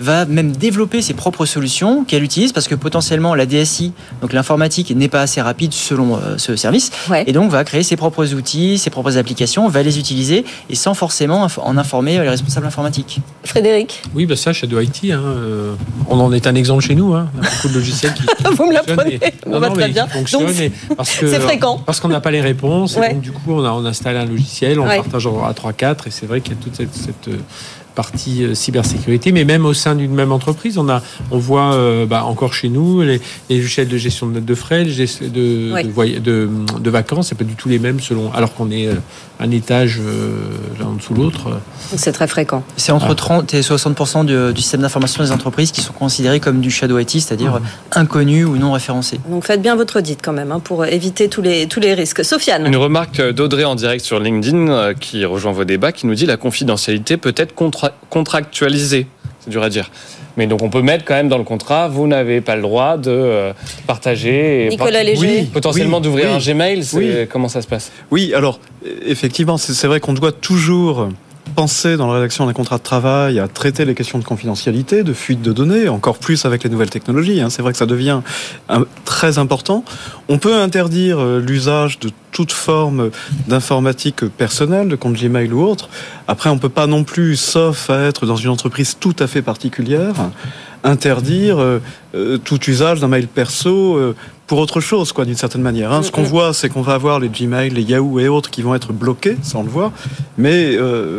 va même développer ses propres solutions qu'elle utilise parce que potentiellement la DSI, donc l'informatique, n'est pas assez rapide selon ce service, ouais. et donc va créer ses propres outils, ses propres applications va les utiliser et sans forcément en informer les responsables informatiques. Frédéric? Oui, bah ça, Shadow IT, hein, euh, on en est un exemple chez nous. Hein. On a beaucoup de logiciels qui. Vous me l'apprenez On va très bien. C'est fréquent. Parce qu'on n'a pas les réponses. Ouais. Et donc, du coup, on, a, on installe un logiciel, on ouais. partage à 3-4 et c'est vrai qu'il y a toute cette, cette partie euh, cybersécurité, mais même au sein d'une même entreprise, on a, on voit euh, bah, encore chez nous les, les de gestion de notes de frais, de, oui. de, de, de, vacances, c'est pas du tout les mêmes selon, alors qu'on est un étage euh, l'un en dessous l'autre. C'est très fréquent. C'est entre ah. 30 et 60 du, du, système d'information des entreprises qui sont considérés comme du shadow IT, c'est-à-dire mmh. inconnu ou non référencé. Donc faites bien votre audit quand même hein, pour éviter tous les, tous les risques. Sofiane. Une remarque d'Audrey en direct sur LinkedIn euh, qui rejoint vos débats, qui nous dit la confidentialité peut être contra contractualisée. C'est dur à dire. Mais donc on peut mettre quand même dans le contrat, vous n'avez pas le droit de euh, partager. Nicolas Léger. Oui, potentiellement oui, d'ouvrir oui. un Gmail. Oui. Comment ça se passe? Oui, alors effectivement, c'est vrai qu'on doit toujours pensé dans la rédaction d'un contrat de travail à traiter les questions de confidentialité, de fuite de données, encore plus avec les nouvelles technologies. Hein. C'est vrai que ça devient très important. On peut interdire euh, l'usage de toute forme d'informatique personnelle, de compte Gmail ou autre. Après, on peut pas non plus, sauf à être dans une entreprise tout à fait particulière, interdire euh, euh, tout usage d'un mail perso euh, pour autre chose, quoi, d'une certaine manière. Hein. Ce qu'on voit, c'est qu'on va avoir les Gmail, les Yahoo et autres qui vont être bloqués, ça on le voit. Mais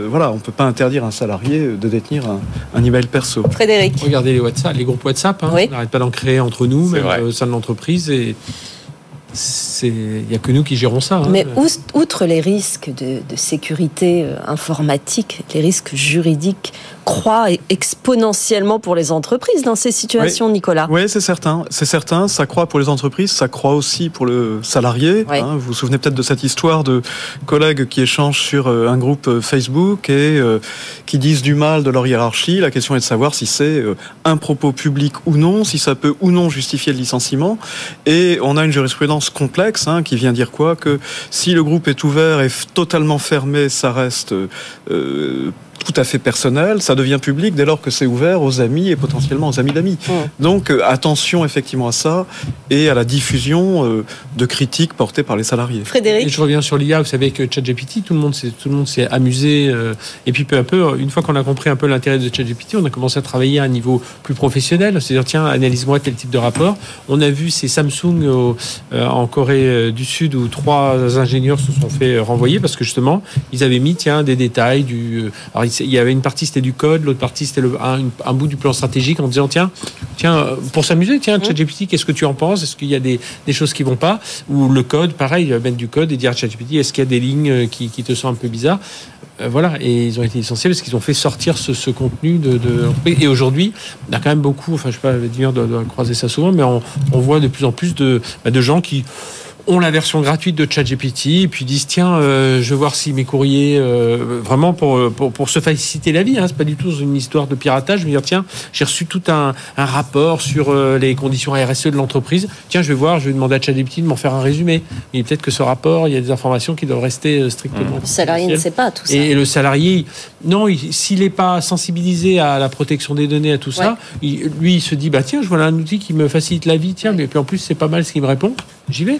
voilà, on ne peut pas interdire un salarié de détenir un, email perso. Frédéric. Regardez les WhatsApp, les groupes WhatsApp. Hein. On n'arrête pas d'en créer entre nous, même au sein de l'entreprise. Et il n'y a que nous qui gérons ça. Hein. Mais outre les risques de, de, sécurité informatique, les risques juridiques croît exponentiellement pour les entreprises dans ces situations, Nicolas. Oui, c'est certain. C'est certain. Ça croît pour les entreprises, ça croît aussi pour le salarié. Hein. vous vous souvenez peut-être de cette histoire de collègues qui échangent sur euh, un groupe euh, Facebook et euh, qui disent du mal de leur hiérarchie. La question est de savoir si c'est un propos public ou non, si ça peut ou non justifier le licenciement. Et on a une jurisprudence complexe hein, qui vient dire quoi? Que si le groupe est ouvert et totalement fermé, ça reste tout à fait personnel, ça devient public dès lors que c'est ouvert aux amis et potentiellement aux amis d'amis. Donc euh, attention effectivement à ça et à la diffusion euh, de critiques portées par les salariés. Frédéric Je reviens sur l'IA, vous savez que ChatGPT, tout le monde s'est tout le monde s'est amusé euh, et puis peu à peu, une fois qu'on a compris un peu l'intérêt de ChatGPT, on a commencé à travailler à un niveau plus professionnel, c'est-à-dire tiens, analyse-moi tel type de rapport. On a vu ces Samsung en Corée du Sud où trois ingénieurs se sont fait renvoyer parce que justement, ils avaient mis tiens des détails du il y avait une partie c'était du code, l'autre partie c'était un, bout du plan stratégique en disant tiens, tiens, euh, pour s'amuser, tiens, mmh. ChatGPT, qu'est-ce que tu en penses? Est-ce qu'il y a des, choses qui vont pas? Ou le code, pareil, mettre du code et dire à ChatGPT, est-ce qu'il y a des lignes euh, qui, te sont un peu bizarres? Euh, voilà, et ils ont été licenciés parce qu'ils ont fait sortir ce, contenu de, Et aujourd'hui, il y a quand même beaucoup, enfin, je sais pas, dire de, de, croiser ça souvent, mais on, voit de plus en plus de, bah, de gens qui ont la version gratuite de ChatGPT et puis disent tiens, euh, je vais voir si mes courriers, euh, vraiment pour, pour, pour, se faciliter la vie, hein, c'est pas du tout une histoire de piratage, mais dire tiens, j'ai reçu tout un, un rapport sur euh, les conditions RSE de l'entreprise, tiens, je vais voir, je vais demander à ChatGPT de m'en faire un résumé. Et peut-être que ce rapport, il y a des informations qui doivent rester strictement. Le salarié ne sait pas tout ça. Et, le salarié, non, s'il n'est pas sensibilisé à la protection des données, à tout ça, lui, il se dit bah tiens, je vois un outil qui me facilite la vie, tiens, mais puis en plus, c'est pas mal ce qu'il me répond, j'y vais.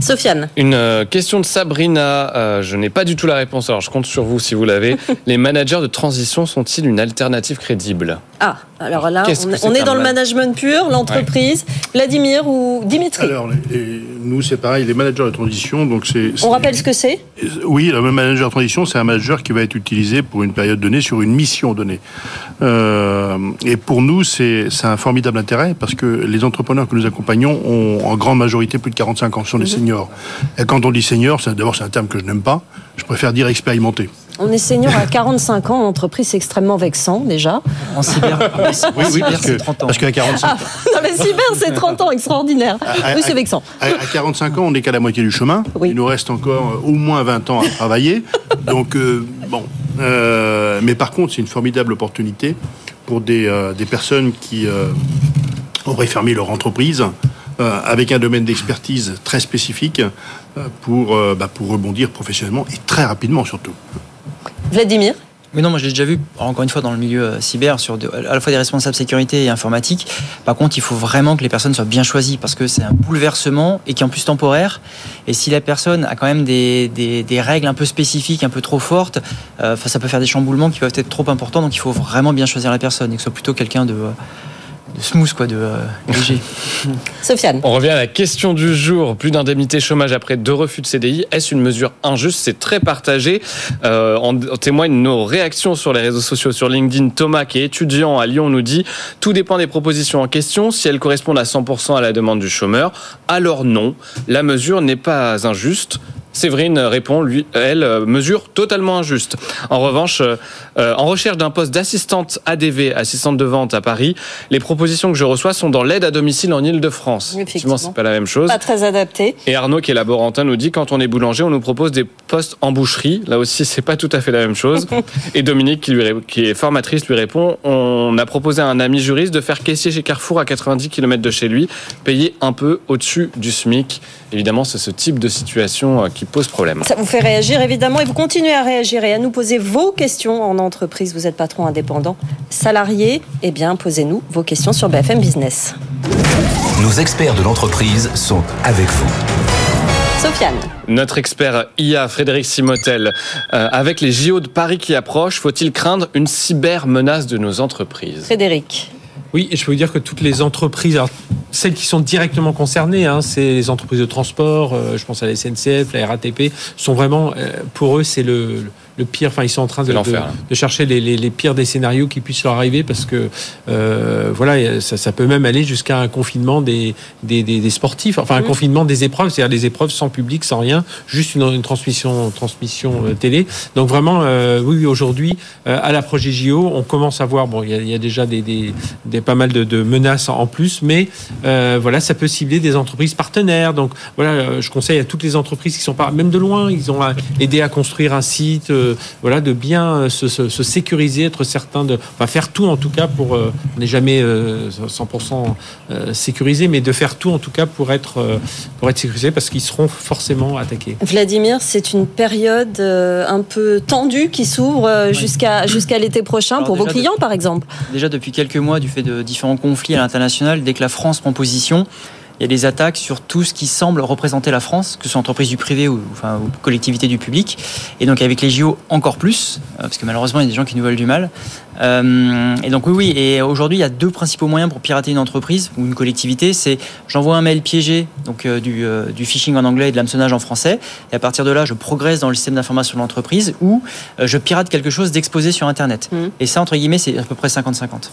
Sofiane. Une euh, question de Sabrina. Euh, je n'ai pas du tout la réponse, alors je compte sur vous si vous l'avez. Les managers de transition sont-ils une alternative crédible? Ah, alors là, on, est, dans le management pur, l'entreprise. Vladimir ou Dimitri? Alors, nous, c'est pareil, les managers de transition. Donc c'est, On rappelle ce que c'est? Oui, le manager de transition, c'est un manager qui va être utilisé pour une période donnée, sur une mission donnée. Euh, et pour nous, c'est, c'est un formidable intérêt parce que les entrepreneurs que nous accompagnons ont en grande majorité plus de 45 ans, sont des mhm. seniors. Et quand on dit senior, d'abord, c'est un terme que je n'aime pas. Je préfère dire expérimenté. On est senior à 45 ans en entreprise, c'est extrêmement vexant déjà. En cyber, oui, oui, parce, que, 30 ans. parce qu'à 45 ans. Ah, non, mais cyber, c'est 30 ans, extraordinaire. oui, c'est vexant. À, 45 ans, on n'est qu'à la moitié du chemin. Il nous reste encore au moins 20 ans à travailler. Donc, euh, bon. Euh, mais par contre, c'est une formidable opportunité pour des, euh, des personnes qui auraient fermé leur entreprise avec un domaine d'expertise très spécifique pour, bah, pour rebondir professionnellement et très rapidement surtout. Vladimir mais non, moi je l'ai déjà vu, encore une fois, dans le milieu euh, cyber, sur à la fois des responsables sécurité et informatique. Par contre, il faut vraiment que les personnes soient bien choisies parce que c'est un bouleversement et qui est en plus temporaire. Et si la personne a quand même des, des, règles un peu spécifiques, un peu trop fortes, euh, ça peut faire des chamboulements qui peuvent être trop importants. Donc il faut vraiment bien choisir la personne et que ce soit plutôt quelqu'un de de smooth, quoi, de euh, léger. Sofiane. On revient à la question du jour. Plus d'indemnité chômage après deux refus de CDI. Est-ce une mesure injuste? C'est très partagé. Euh, on, témoigne nos réactions sur les réseaux sociaux, sur LinkedIn. Thomas, qui est étudiant à Lyon, nous dit Tout dépend des propositions en question. Si elles correspondent à 100% à la demande du chômeur, alors non. La mesure n'est pas injuste. Séverine répond, lui, elle, euh, mesure totalement injuste. En revanche, euh, euh, en recherche d'un poste d'assistante ADV, assistante de vente à Paris, les propositions que je reçois sont dans l'aide à domicile en Ile-de-France. Effectivement, c'est pas la même chose. Pas très adapté. Et Arnaud, qui est laborantin, nous dit quand on est boulanger, on nous propose des postes en boucherie. Là aussi, c'est pas tout à fait la même chose. Et Dominique, qui, lui, qui est formatrice, lui répond on a proposé à un ami juriste de faire caissier chez Carrefour à 90 km de chez lui, payer un peu au-dessus du SMIC. Évidemment, c'est ce type de situation qui pose problème. Ça vous fait réagir évidemment et vous continuez à réagir et à nous poser vos questions en entreprise. Vous êtes patron indépendant, salarié, eh bien posez-nous vos questions sur BFM Business. Nos experts de l'entreprise sont avec vous. Sofiane. Notre expert IA, Frédéric Simotel, euh, avec les JO de Paris qui approchent, faut-il craindre une cyber-menace de nos entreprises? Frédéric. Oui, et je peux vous dire que toutes les entreprises, celles qui sont directement concernées, hein, c'est les entreprises de transport, euh, je pense à la SNCF, la RATP, sont vraiment, euh, pour eux, c'est le, le pire. Enfin, ils sont en train de, de, chercher les, les, les, pires des scénarios qui puissent leur arriver parce que euh, voilà, ça, ça, peut même aller jusqu'à un confinement des, des, des, des sportifs, enfin un mmh. confinement des épreuves, c'est-à-dire des épreuves sans public, sans rien, juste une, une transmission, transmission euh, télé. Donc vraiment, euh, oui, aujourd'hui, euh, à l'approche des JO, on commence à voir, bon, il y a, il y a déjà des, des, des, pas mal de, de, menaces en plus, mais euh, voilà, ça peut cibler des entreprises partenaires. Donc voilà, je conseille à toutes les entreprises qui sont pas, même de loin, ils ont aidé à construire un site voilà, de bien euh, se, se, se, sécuriser, être certain de, enfin, faire tout en tout cas pour, euh, on n'est jamais 100% euh, sécurisé, mais de faire tout en tout cas pour être, pour être sécurisé parce qu'ils seront forcément attaqués. Vladimir, c'est une période un peu tendue qui s'ouvre jusqu'à jusqu'à l'été prochain Alors pour vos clients, de, par exemple. Déjà depuis quelques mois, du fait de différents conflits à l'international, dès que la France prend position, il y a des attaques sur tout ce qui semble représenter la France, que ce soit entreprise du privé ou, collectivité du public. Et donc avec les JO encore plus, euh, parce que malheureusement il y a des gens qui nous veulent du mal. Euh, et donc oui, oui. Et aujourd'hui il y a deux principaux moyens pour pirater une entreprise ou une collectivité. C'est j'envoie un mail piégé, donc euh, du, euh, du, phishing en anglais et de l'hameçonnage en français. Et à partir de là, je progresse dans le système d'information de l'entreprise ou je pirate quelque chose d'exposé sur Internet. Mmh. Et ça entre guillemets c'est à peu près 50-50.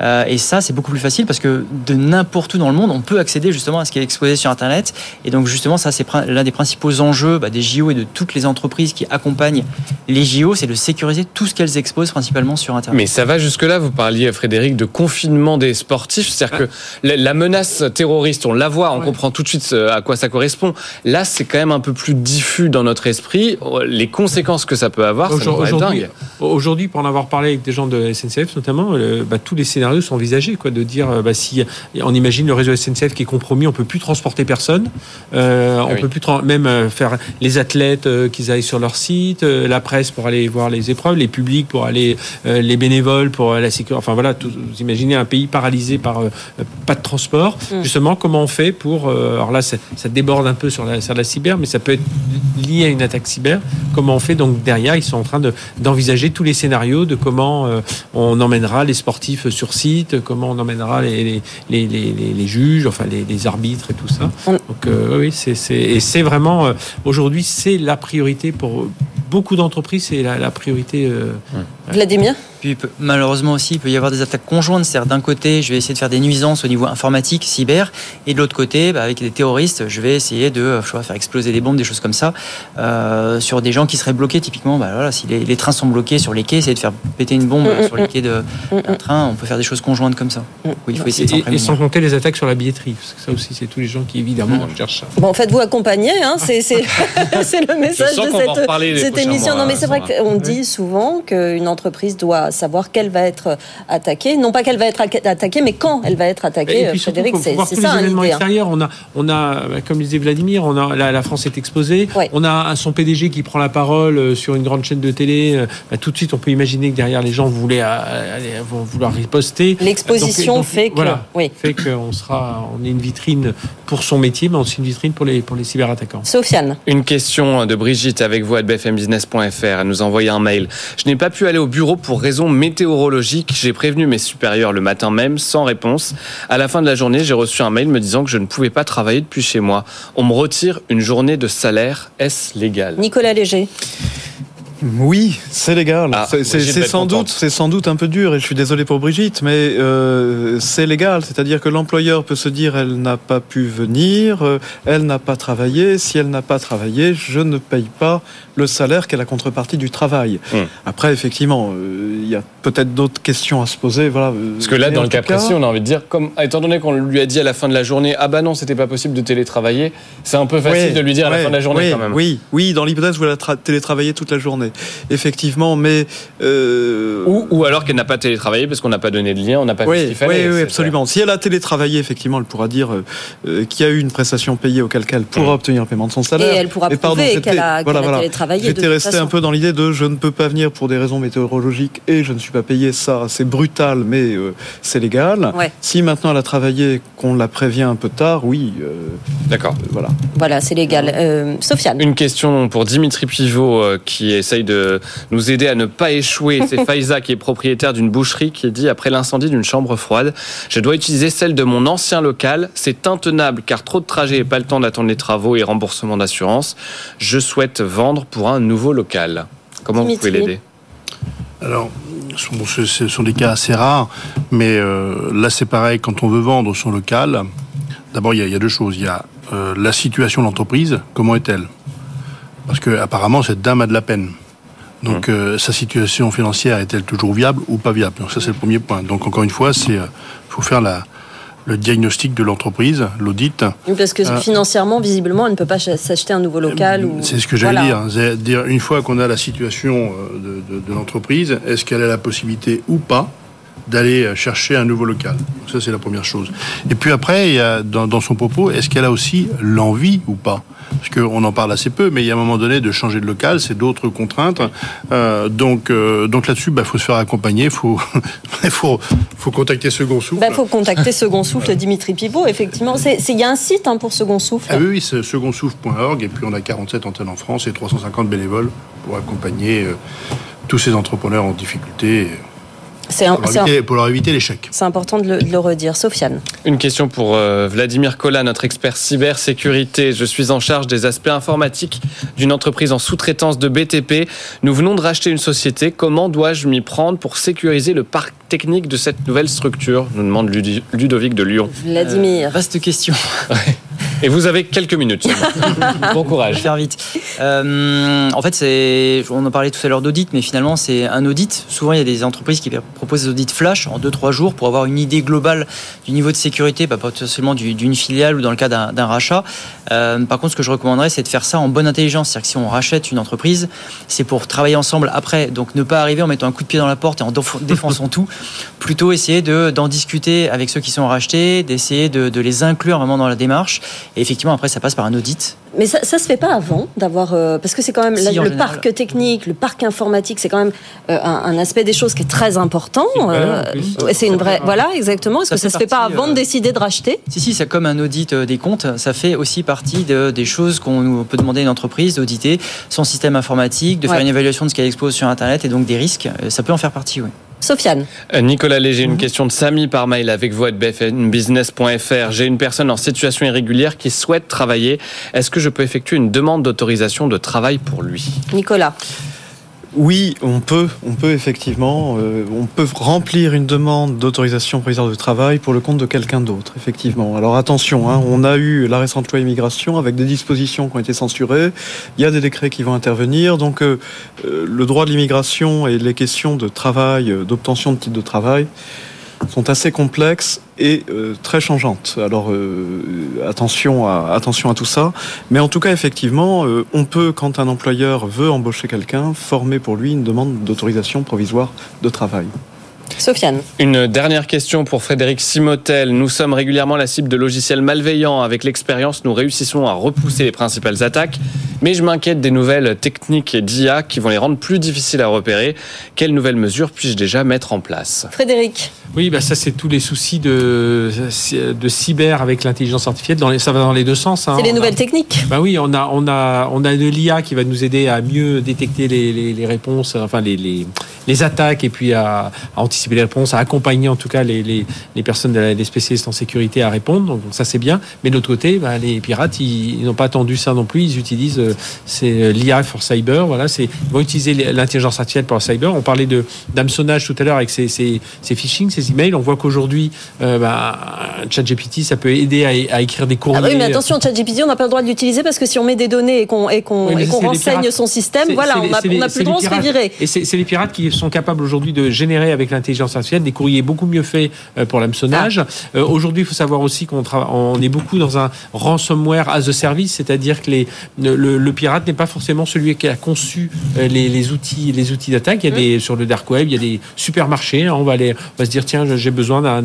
Euh, et ça, c'est beaucoup plus facile parce que de n'importe où dans le monde, on peut accéder justement à ce qui est exposé sur Internet. Et donc justement, ça, c'est l'un des principaux enjeux bah, des JO et de toutes les entreprises qui accompagnent les JO, c'est de sécuriser tout ce qu'elles exposent principalement sur Internet. Mais ça va jusque-là. Vous parliez, Frédéric, de confinement des sportifs. C'est-à-dire que la menace terroriste, on la voit, on ouais. comprend tout de suite euh, à quoi ça correspond. Là, c'est quand même un peu plus diffus dans notre esprit. Les conséquences que ça peut avoir, aujourd'hui, dingue. Aujourd'hui, pour en avoir parlé avec des gens de SNCF notamment, euh, bah, tous les scénarios sont envisagés, quoi, de dire bah, si on imagine le réseau SNCF qui est compromis, on peut plus transporter personne, euh, ah on oui. peut plus même euh, faire les athlètes euh, qu'ils aillent sur leur site, euh, la presse pour aller voir les épreuves, les publics pour aller, euh, les bénévoles pour la sécurité. Enfin voilà, tout, vous imaginez un pays paralysé par euh, pas de transport. Mm. Justement, comment on fait pour alors là, ça, ça déborde un peu sur la, sur la cyber, mais ça peut être lié à une attaque cyber. Comment on fait donc derrière Ils sont en train d'envisager tous les scénarios de comment on emmènera les sportifs sur site, comment on emmènera les, les, les, les, les juges, enfin les, les, arbitres et tout ça. Donc euh, oui, c'est et c'est vraiment euh, aujourd'hui c'est la priorité pour beaucoup d'entreprises, c'est la, la, priorité. Euh, Vladimir? Puis malheureusement aussi, il peut y avoir des attaques conjointes. C'est-à-dire d'un côté, je vais essayer de faire des nuisances au niveau informatique, cyber, et de l'autre côté, bah, avec des terroristes, je vais essayer de je vois, faire exploser des bombes, des choses comme ça, euh, sur des gens qui seraient bloqués. Typiquement, bah, voilà, si les, les, trains sont bloqués sur les quais, essayer de faire péter une bombe mmh, sur les quais d'un train, on peut faire des choses conjointes comme ça. Mmh. il faut essayer et, et, sans compter les attaques sur la billetterie, parce que ça aussi, c'est tous les gens qui évidemment mmh. cherchent ça. Bon, faites-vous accompagner, hein, c'est le message de cette, cette émission. Non, mais c'est vrai qu'on dit souvent qu'une entreprise doit savoir quelle va être attaquée. Non pas qu'elle va être attaquée, mais quand elle va être attaquée. Et puis surtout, Frédéric, c'est ça. Les événements extérieurs, on a, on a, comme disait Vladimir, on a, la, la France est exposée. Ouais. On a son PDG qui prend la parole euh, sur une grande chaîne de télé. Bah, tout de suite, on peut imaginer que derrière les gens voulaient, euh, vont vouloir riposter. L'exposition fait que, voilà, oui. fait qu'on sera, on est une vitrine pour son métier, mais aussi une vitrine pour les, pour les cyberattaquants. Sofiane. Une question de Brigitte avec vous à bfmbusiness.fr. Elle nous a envoyé un mail. Je n'ai pas pu aller au bureau pour météorologique. J'ai prévenu mes supérieurs le matin même, sans réponse. À la fin de la journée, j'ai reçu un mail me disant que je ne pouvais pas travailler depuis chez moi. On me retire une journée de salaire. Est-ce légal? Nicolas Léger. Oui, c'est légal. Ah, c'est sans doute, c'est sans doute un peu dur, et je suis désolé pour Brigitte, mais euh, c'est légal. C'est-à-dire que l'employeur peut se dire, elle n'a pas pu venir, euh, elle n'a pas travaillé. Si elle n'a pas travaillé, je ne paye pas le salaire qu'est la contrepartie du travail. Hum. Après, effectivement, euh, il y a peut-être d'autres questions à se poser. Voilà. Parce que là, dans le cas précis, on a envie de dire, comme, étant donné qu'on lui a dit à la fin de la journée, ah bah non, c'était pas possible de télétravailler, c'est un peu facile de lui dire à la fin de la journée oui, quand même. Oui, oui, dans l'hypothèse où elle a télétravaillé toute la journée, effectivement, mais euh... ou, ou, alors qu'elle n'a pas télétravaillé parce qu'on n'a pas donné de lien, on n'a pas oui, fait ce qu'il fallait. Oui, oui absolument. Si elle a télétravaillé, effectivement, elle pourra dire euh, qu'il y a eu une prestation payée auquel cas elle pourra mmh. obtenir le paiement de son salaire. Et elle pourra prouver qu'elle a, qu a voilà. télétravaillé. J'étais resté un peu dans l'idée de je ne peux pas venir pour des raisons météorologiques et je ne suis pas payé. Ça, c'est brutal, mais euh, c'est légal. Ouais. Si maintenant elle a travaillé, qu'on la prévient un peu tard, oui. Euh, D'accord. Euh, voilà. Voilà, c'est légal. Euh, Sofiane. Une question pour Dimitri Pivot euh, qui essaye de nous aider à ne pas échouer. C'est Faiza qui est propriétaire d'une boucherie qui dit après l'incendie d'une chambre froide, je dois utiliser celle de mon ancien local. C'est intenable car trop de trajets et pas le temps d'attendre les travaux et remboursement d'assurance. Je souhaite vendre pour un nouveau local. Comment Dimitri. vous pouvez l'aider? Alors, ce sont des cas assez rares, mais euh, là c'est pareil, quand on veut vendre son local, d'abord il y, y, a deux choses. Il y a euh, la situation de l'entreprise, comment est-elle? Parce que apparemment cette dame a de la peine. Donc mmh. euh, sa situation financière est-elle toujours viable ou pas viable? Donc ça c'est le premier point. Donc encore une fois, c'est faut faire la, le diagnostic de l'entreprise, l'audit. Oui, parce que euh, financièrement, visiblement, elle ne peut pas s'acheter un nouveau local. Ou... C'est ce que j'allais voilà. dire. dire. Une fois qu'on a la situation de, de, de l'entreprise, est-ce qu'elle a la possibilité ou pas d'aller chercher un nouveau local. Ça, c'est la première chose. Et puis après, il y a, dans, dans son propos, est-ce qu'elle a aussi l'envie ou pas? Parce qu'on en parle assez peu, mais il y a un moment donné de changer de local, c'est d'autres contraintes. Euh, donc, euh, donc là-dessus, il bah, faut se faire accompagner, il faut, faut, faut contacter Second Souffle. Il bah, faut contacter Second Souffle, Dimitri Pivot, effectivement. Il y a un site hein, pour Second Souffle. Ah oui, oui c'est secondsouffle.org, et puis on a 47 antennes en France et 350 bénévoles pour accompagner euh, tous ces entrepreneurs en difficulté. C'est un, pour, leur éviter, pour leur éviter l'échec. C'est important de le, de le, redire. Sofiane. Une question pour euh, Vladimir Kola, notre expert cybersécurité. Je suis en charge des aspects informatiques d'une entreprise en sous-traitance de BTP. Nous venons de racheter une société. Comment dois-je m'y prendre pour sécuriser le parc technique de cette nouvelle structure nous demande Ludovic de Lyon. Vladimir. Euh, vaste question. Et vous avez quelques minutes. bon courage. Faire vite. Euh, en fait, c'est, on en parlait tout à l'heure d'audit, mais finalement, c'est un audit. Souvent, il y a des entreprises qui proposent des audits flash en 2-3 jours pour avoir une idée globale du niveau de sécurité, pas seulement d'une filiale ou dans le cas d'un rachat. Euh, par contre, ce que je recommanderais, c'est de faire ça en bonne intelligence. C'est-à-dire que si on rachète une entreprise, c'est pour travailler ensemble après. Donc, ne pas arriver en mettant un coup de pied dans la porte et en défonçant tout. Plutôt essayer d'en discuter avec ceux qui sont rachetés, d'essayer de, de les inclure vraiment dans la démarche. Et effectivement, après, ça passe par un audit. Mais ça, ça se fait pas avant d'avoir euh, parce que c'est quand même Si, la- en le général. parc technique, le parc informatique, c'est quand même euh, un, un aspect des choses qui est très important. C'est une Euh, c'est une vraie, voilà, exactement. Est-ce que ça se fait pas avant de décider de racheter? Si, si, c'est comme un audit euh, des comptes. Ça fait aussi partie de- des choses qu'on peut demander à une entreprise d'auditer son système informatique, de faire Ouais. une évaluation de ce qu'elle expose sur Internet et donc des risques. Ça peut en faire partie, oui. Sofiane. Euh, Nicolas Léger, une question de Samy par mail avec vous à bfnbusiness.fr. J'ai une personne en situation irrégulière qui souhaite travailler. Est-ce que je peux effectuer une demande d'autorisation de travail pour lui? Nicolas. Oui, on peut, on peut effectivement, euh, on peut remplir une demande d'autorisation provisoire de travail pour le compte de quelqu'un d'autre, effectivement. Alors attention, hein, on a eu la récente loi immigration avec des dispositions qui ont été censurées. Il y a des décrets qui vont intervenir, donc euh, euh, le droit de l'immigration et les questions de travail, d'obtention de titre de travail sont assez complexes et euh, très changeantes. Alors euh, attention à attention à tout ça, mais en tout cas effectivement, euh, on peut quand un employeur veut embaucher quelqu'un, former pour lui une demande d'autorisation provisoire de travail. Sofiane. Une dernière question pour Frédéric Simotel. Nous sommes régulièrement la cible de logiciels malveillants. Avec l'expérience, nous réussissons à repousser les principales attaques. Mais je m'inquiète des nouvelles techniques d'IA qui vont les rendre plus difficiles à repérer. Quelles nouvelles mesures puis-je déjà mettre en place? Frédéric. Oui, bah ça c'est tous les soucis de, de cyber avec l'intelligence artificielle. Dans les, ça va dans les deux sens. hein. C'est les On a- nouvelles techniques. Bah oui, on a, on a, on a de l'IA qui va nous aider à mieux détecter les, les, les réponses, enfin les, les, les attaques et puis à, à anticiper les réponses, à accompagner en tout cas les, les, les personnes, les spécialistes en sécurité à répondre. Donc ça c'est bien. Mais de l'autre côté, bah, les pirates, ils, n'ont pas attendu ça non plus. Ils utilisent c'est l'IA for cyber. Voilà, c'est ils vont utiliser l'intelligence artificielle pour cyber. On parlait de d'hameçonnage tout à l'heure avec ces, ces, ces, phishing, ces emails. On voit qu'aujourd'hui, euh, bah, ChatGPT, ça peut aider à, à écrire des courriers. Ah oui, mais attention, ChatGPT, on n'a pas le droit de l'utiliser parce que si on met des données et qu'on renseigne son système, voilà, on n'a plus le droit de se virer. Et c'est les pirates qui sont capables aujourd'hui de générer avec l'intelligence artificielle des courriers beaucoup mieux faits euh, pour l'hameçonnage. Ah. Euh, aujourd'hui, il faut savoir aussi qu'on on est beaucoup dans un ransomware as a service, c'est-à-dire que les, le, pirate n'est pas forcément celui qui a conçu les, les outils les outils d'attaque. Il y a des sur le dark web, il y a des supermarchés. Hein, on va aller, on va se dire tiens, j'ai besoin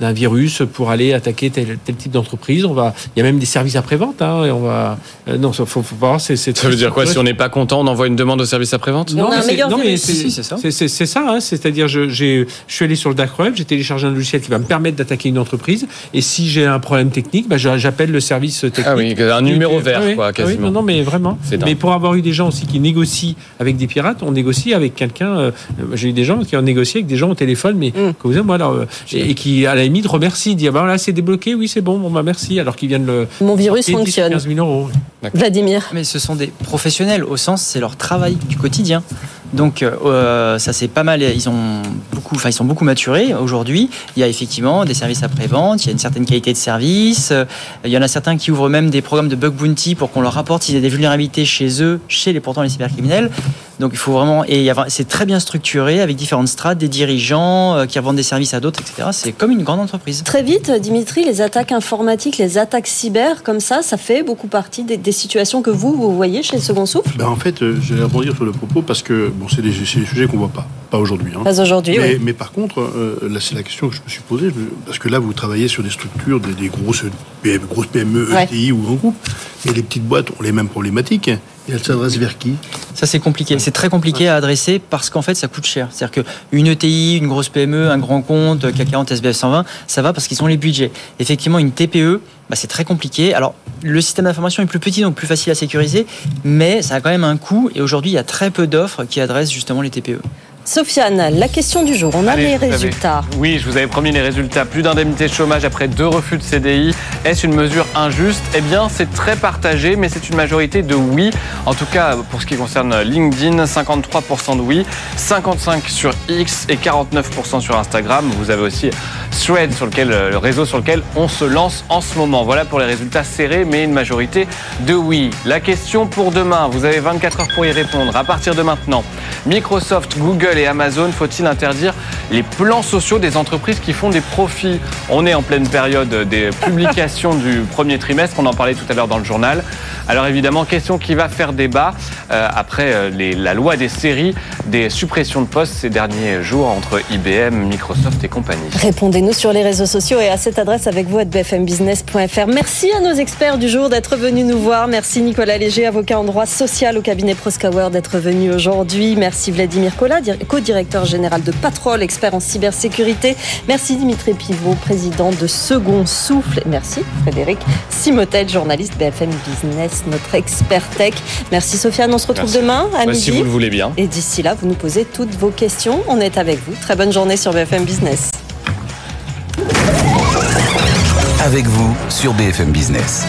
d'un virus pour aller attaquer tel, tel type d'entreprise. On va, il y a même des services après vente. Hein, et on va, non, faut, faut voir. C'est, ça veut dire quoi Si on n'est pas content, on envoie une demande au service après vente Non, mais c'est, ça. C'est ça. Hein, c'est-à-dire, je, je suis allé sur le dark web, j'ai téléchargé un logiciel qui va me permettre d'attaquer une entreprise. Et si j'ai un problème technique, bah, j'appelle le service technique. Ah oui, un numéro vert, quoi, ah quasiment. non, non, mais vraiment. Mais pour avoir eu des gens aussi qui négocient avec des pirates, on négocie avec quelqu'un. Euh, j'ai eu des gens qui ont négocié avec des gens au téléphone, mais mm. comme vous moi, alors, euh, et, qui à la limite remercient, disent ah ben là c'est débloqué, oui c'est bon, bon bah merci, alors qu'ils viennent le. Mon virus fonctionne. 15 000 euros. Vladimir. Mais ce sont des professionnels au sens c'est leur travail du quotidien. Donc euh, ça c'est pas mal. Ils ont beaucoup, enfin ils sont beaucoup maturés aujourd'hui. Il y a effectivement des services après vente. Il y a une certaine qualité de service. Il y en a certains qui ouvrent même des programmes de bug bounty pour qu'on leur rapporte s'il y a des vulnérabilités chez eux, chez les pourtant les cybercriminels. Donc il faut vraiment et c'est très bien structuré avec différentes strates, des dirigeants euh, qui revendent des services à d'autres, etc. C'est comme une grande entreprise. Très vite, Dimitri, les attaques informatiques, les attaques cyber, comme ça, ça fait beaucoup partie des, situations que vous vous voyez chez Second Souffle? Ben en fait, euh, je vais rebondir sur le propos parce que bon, c'est des, des, sujets qu'on voit pas, pas aujourd'hui. Hein. Pas aujourd'hui. Mais, mais, par contre, euh, là c'est la question que je me suis posée parce que là vous travaillez sur des structures, des, grosses, grosses PME, ETI ou grands groupes, et les petites boîtes ont les mêmes problématiques. Et elle s'adresse vers qui? Ça, c'est compliqué. C'est très compliqué à adresser parce qu'en fait, ça coûte cher. C'est-à-dire qu'une ETI, une grosse PME, un grand compte, CAC 40, SBF 120, ça va parce qu'ils ont les budgets. Effectivement, une TPE, bah, c'est très compliqué. Alors, le système d'information est plus petit, donc plus facile à sécuriser, mais ça a quand même un coût. Et aujourd'hui, il y a très peu d'offres qui adressent justement les TPE. Sofiane, la question du jour, on a les résultats. oui, je vous avais promis les résultats. Plus d'indemnités de chômage après deux refus de CDI. Est-ce une mesure injuste? Eh bien, c'est très partagé, mais c'est une majorité de oui. En tout cas, pour ce qui concerne LinkedIn, 53% de oui, 55% sur X et 49% sur Instagram. Vous avez aussi Thread, sur lequel, le réseau sur lequel on se lance en ce moment. Voilà pour les résultats serrés, mais une majorité de oui. La question pour demain, vous avez 24 heures pour y répondre. À partir de maintenant, Microsoft, Google et Amazon, faut-il interdire les plans sociaux des entreprises qui font des profits? On est en pleine période des publications du premier trimestre, on en parlait tout à l'heure dans le journal. Alors évidemment, question qui va faire débat euh, après euh, la loi des séries, des suppressions de postes ces derniers jours entre IBM, Microsoft et compagnie. Répondez-nous sur les réseaux sociaux et à cette adresse avec vous à bfmbusiness.fr. Merci à nos experts du jour d'être venus nous voir. Merci Nicolas Léger, avocat en droit social au cabinet Proskauer, d'être venu aujourd'hui. Merci Vladimir Co-directeur général de Patrol, expert en cybersécurité. Merci Dimitri Pivot, président de Second Souffle. Merci Frédéric Simotel, journaliste BFM Business, notre expert tech. Merci Sofiane, on se retrouve demain à midi. Si vous le voulez bien. Et d'ici là, vous nous posez toutes vos questions. On est avec vous. Très bonne journée sur BFM Business. Avec vous sur BFM Business.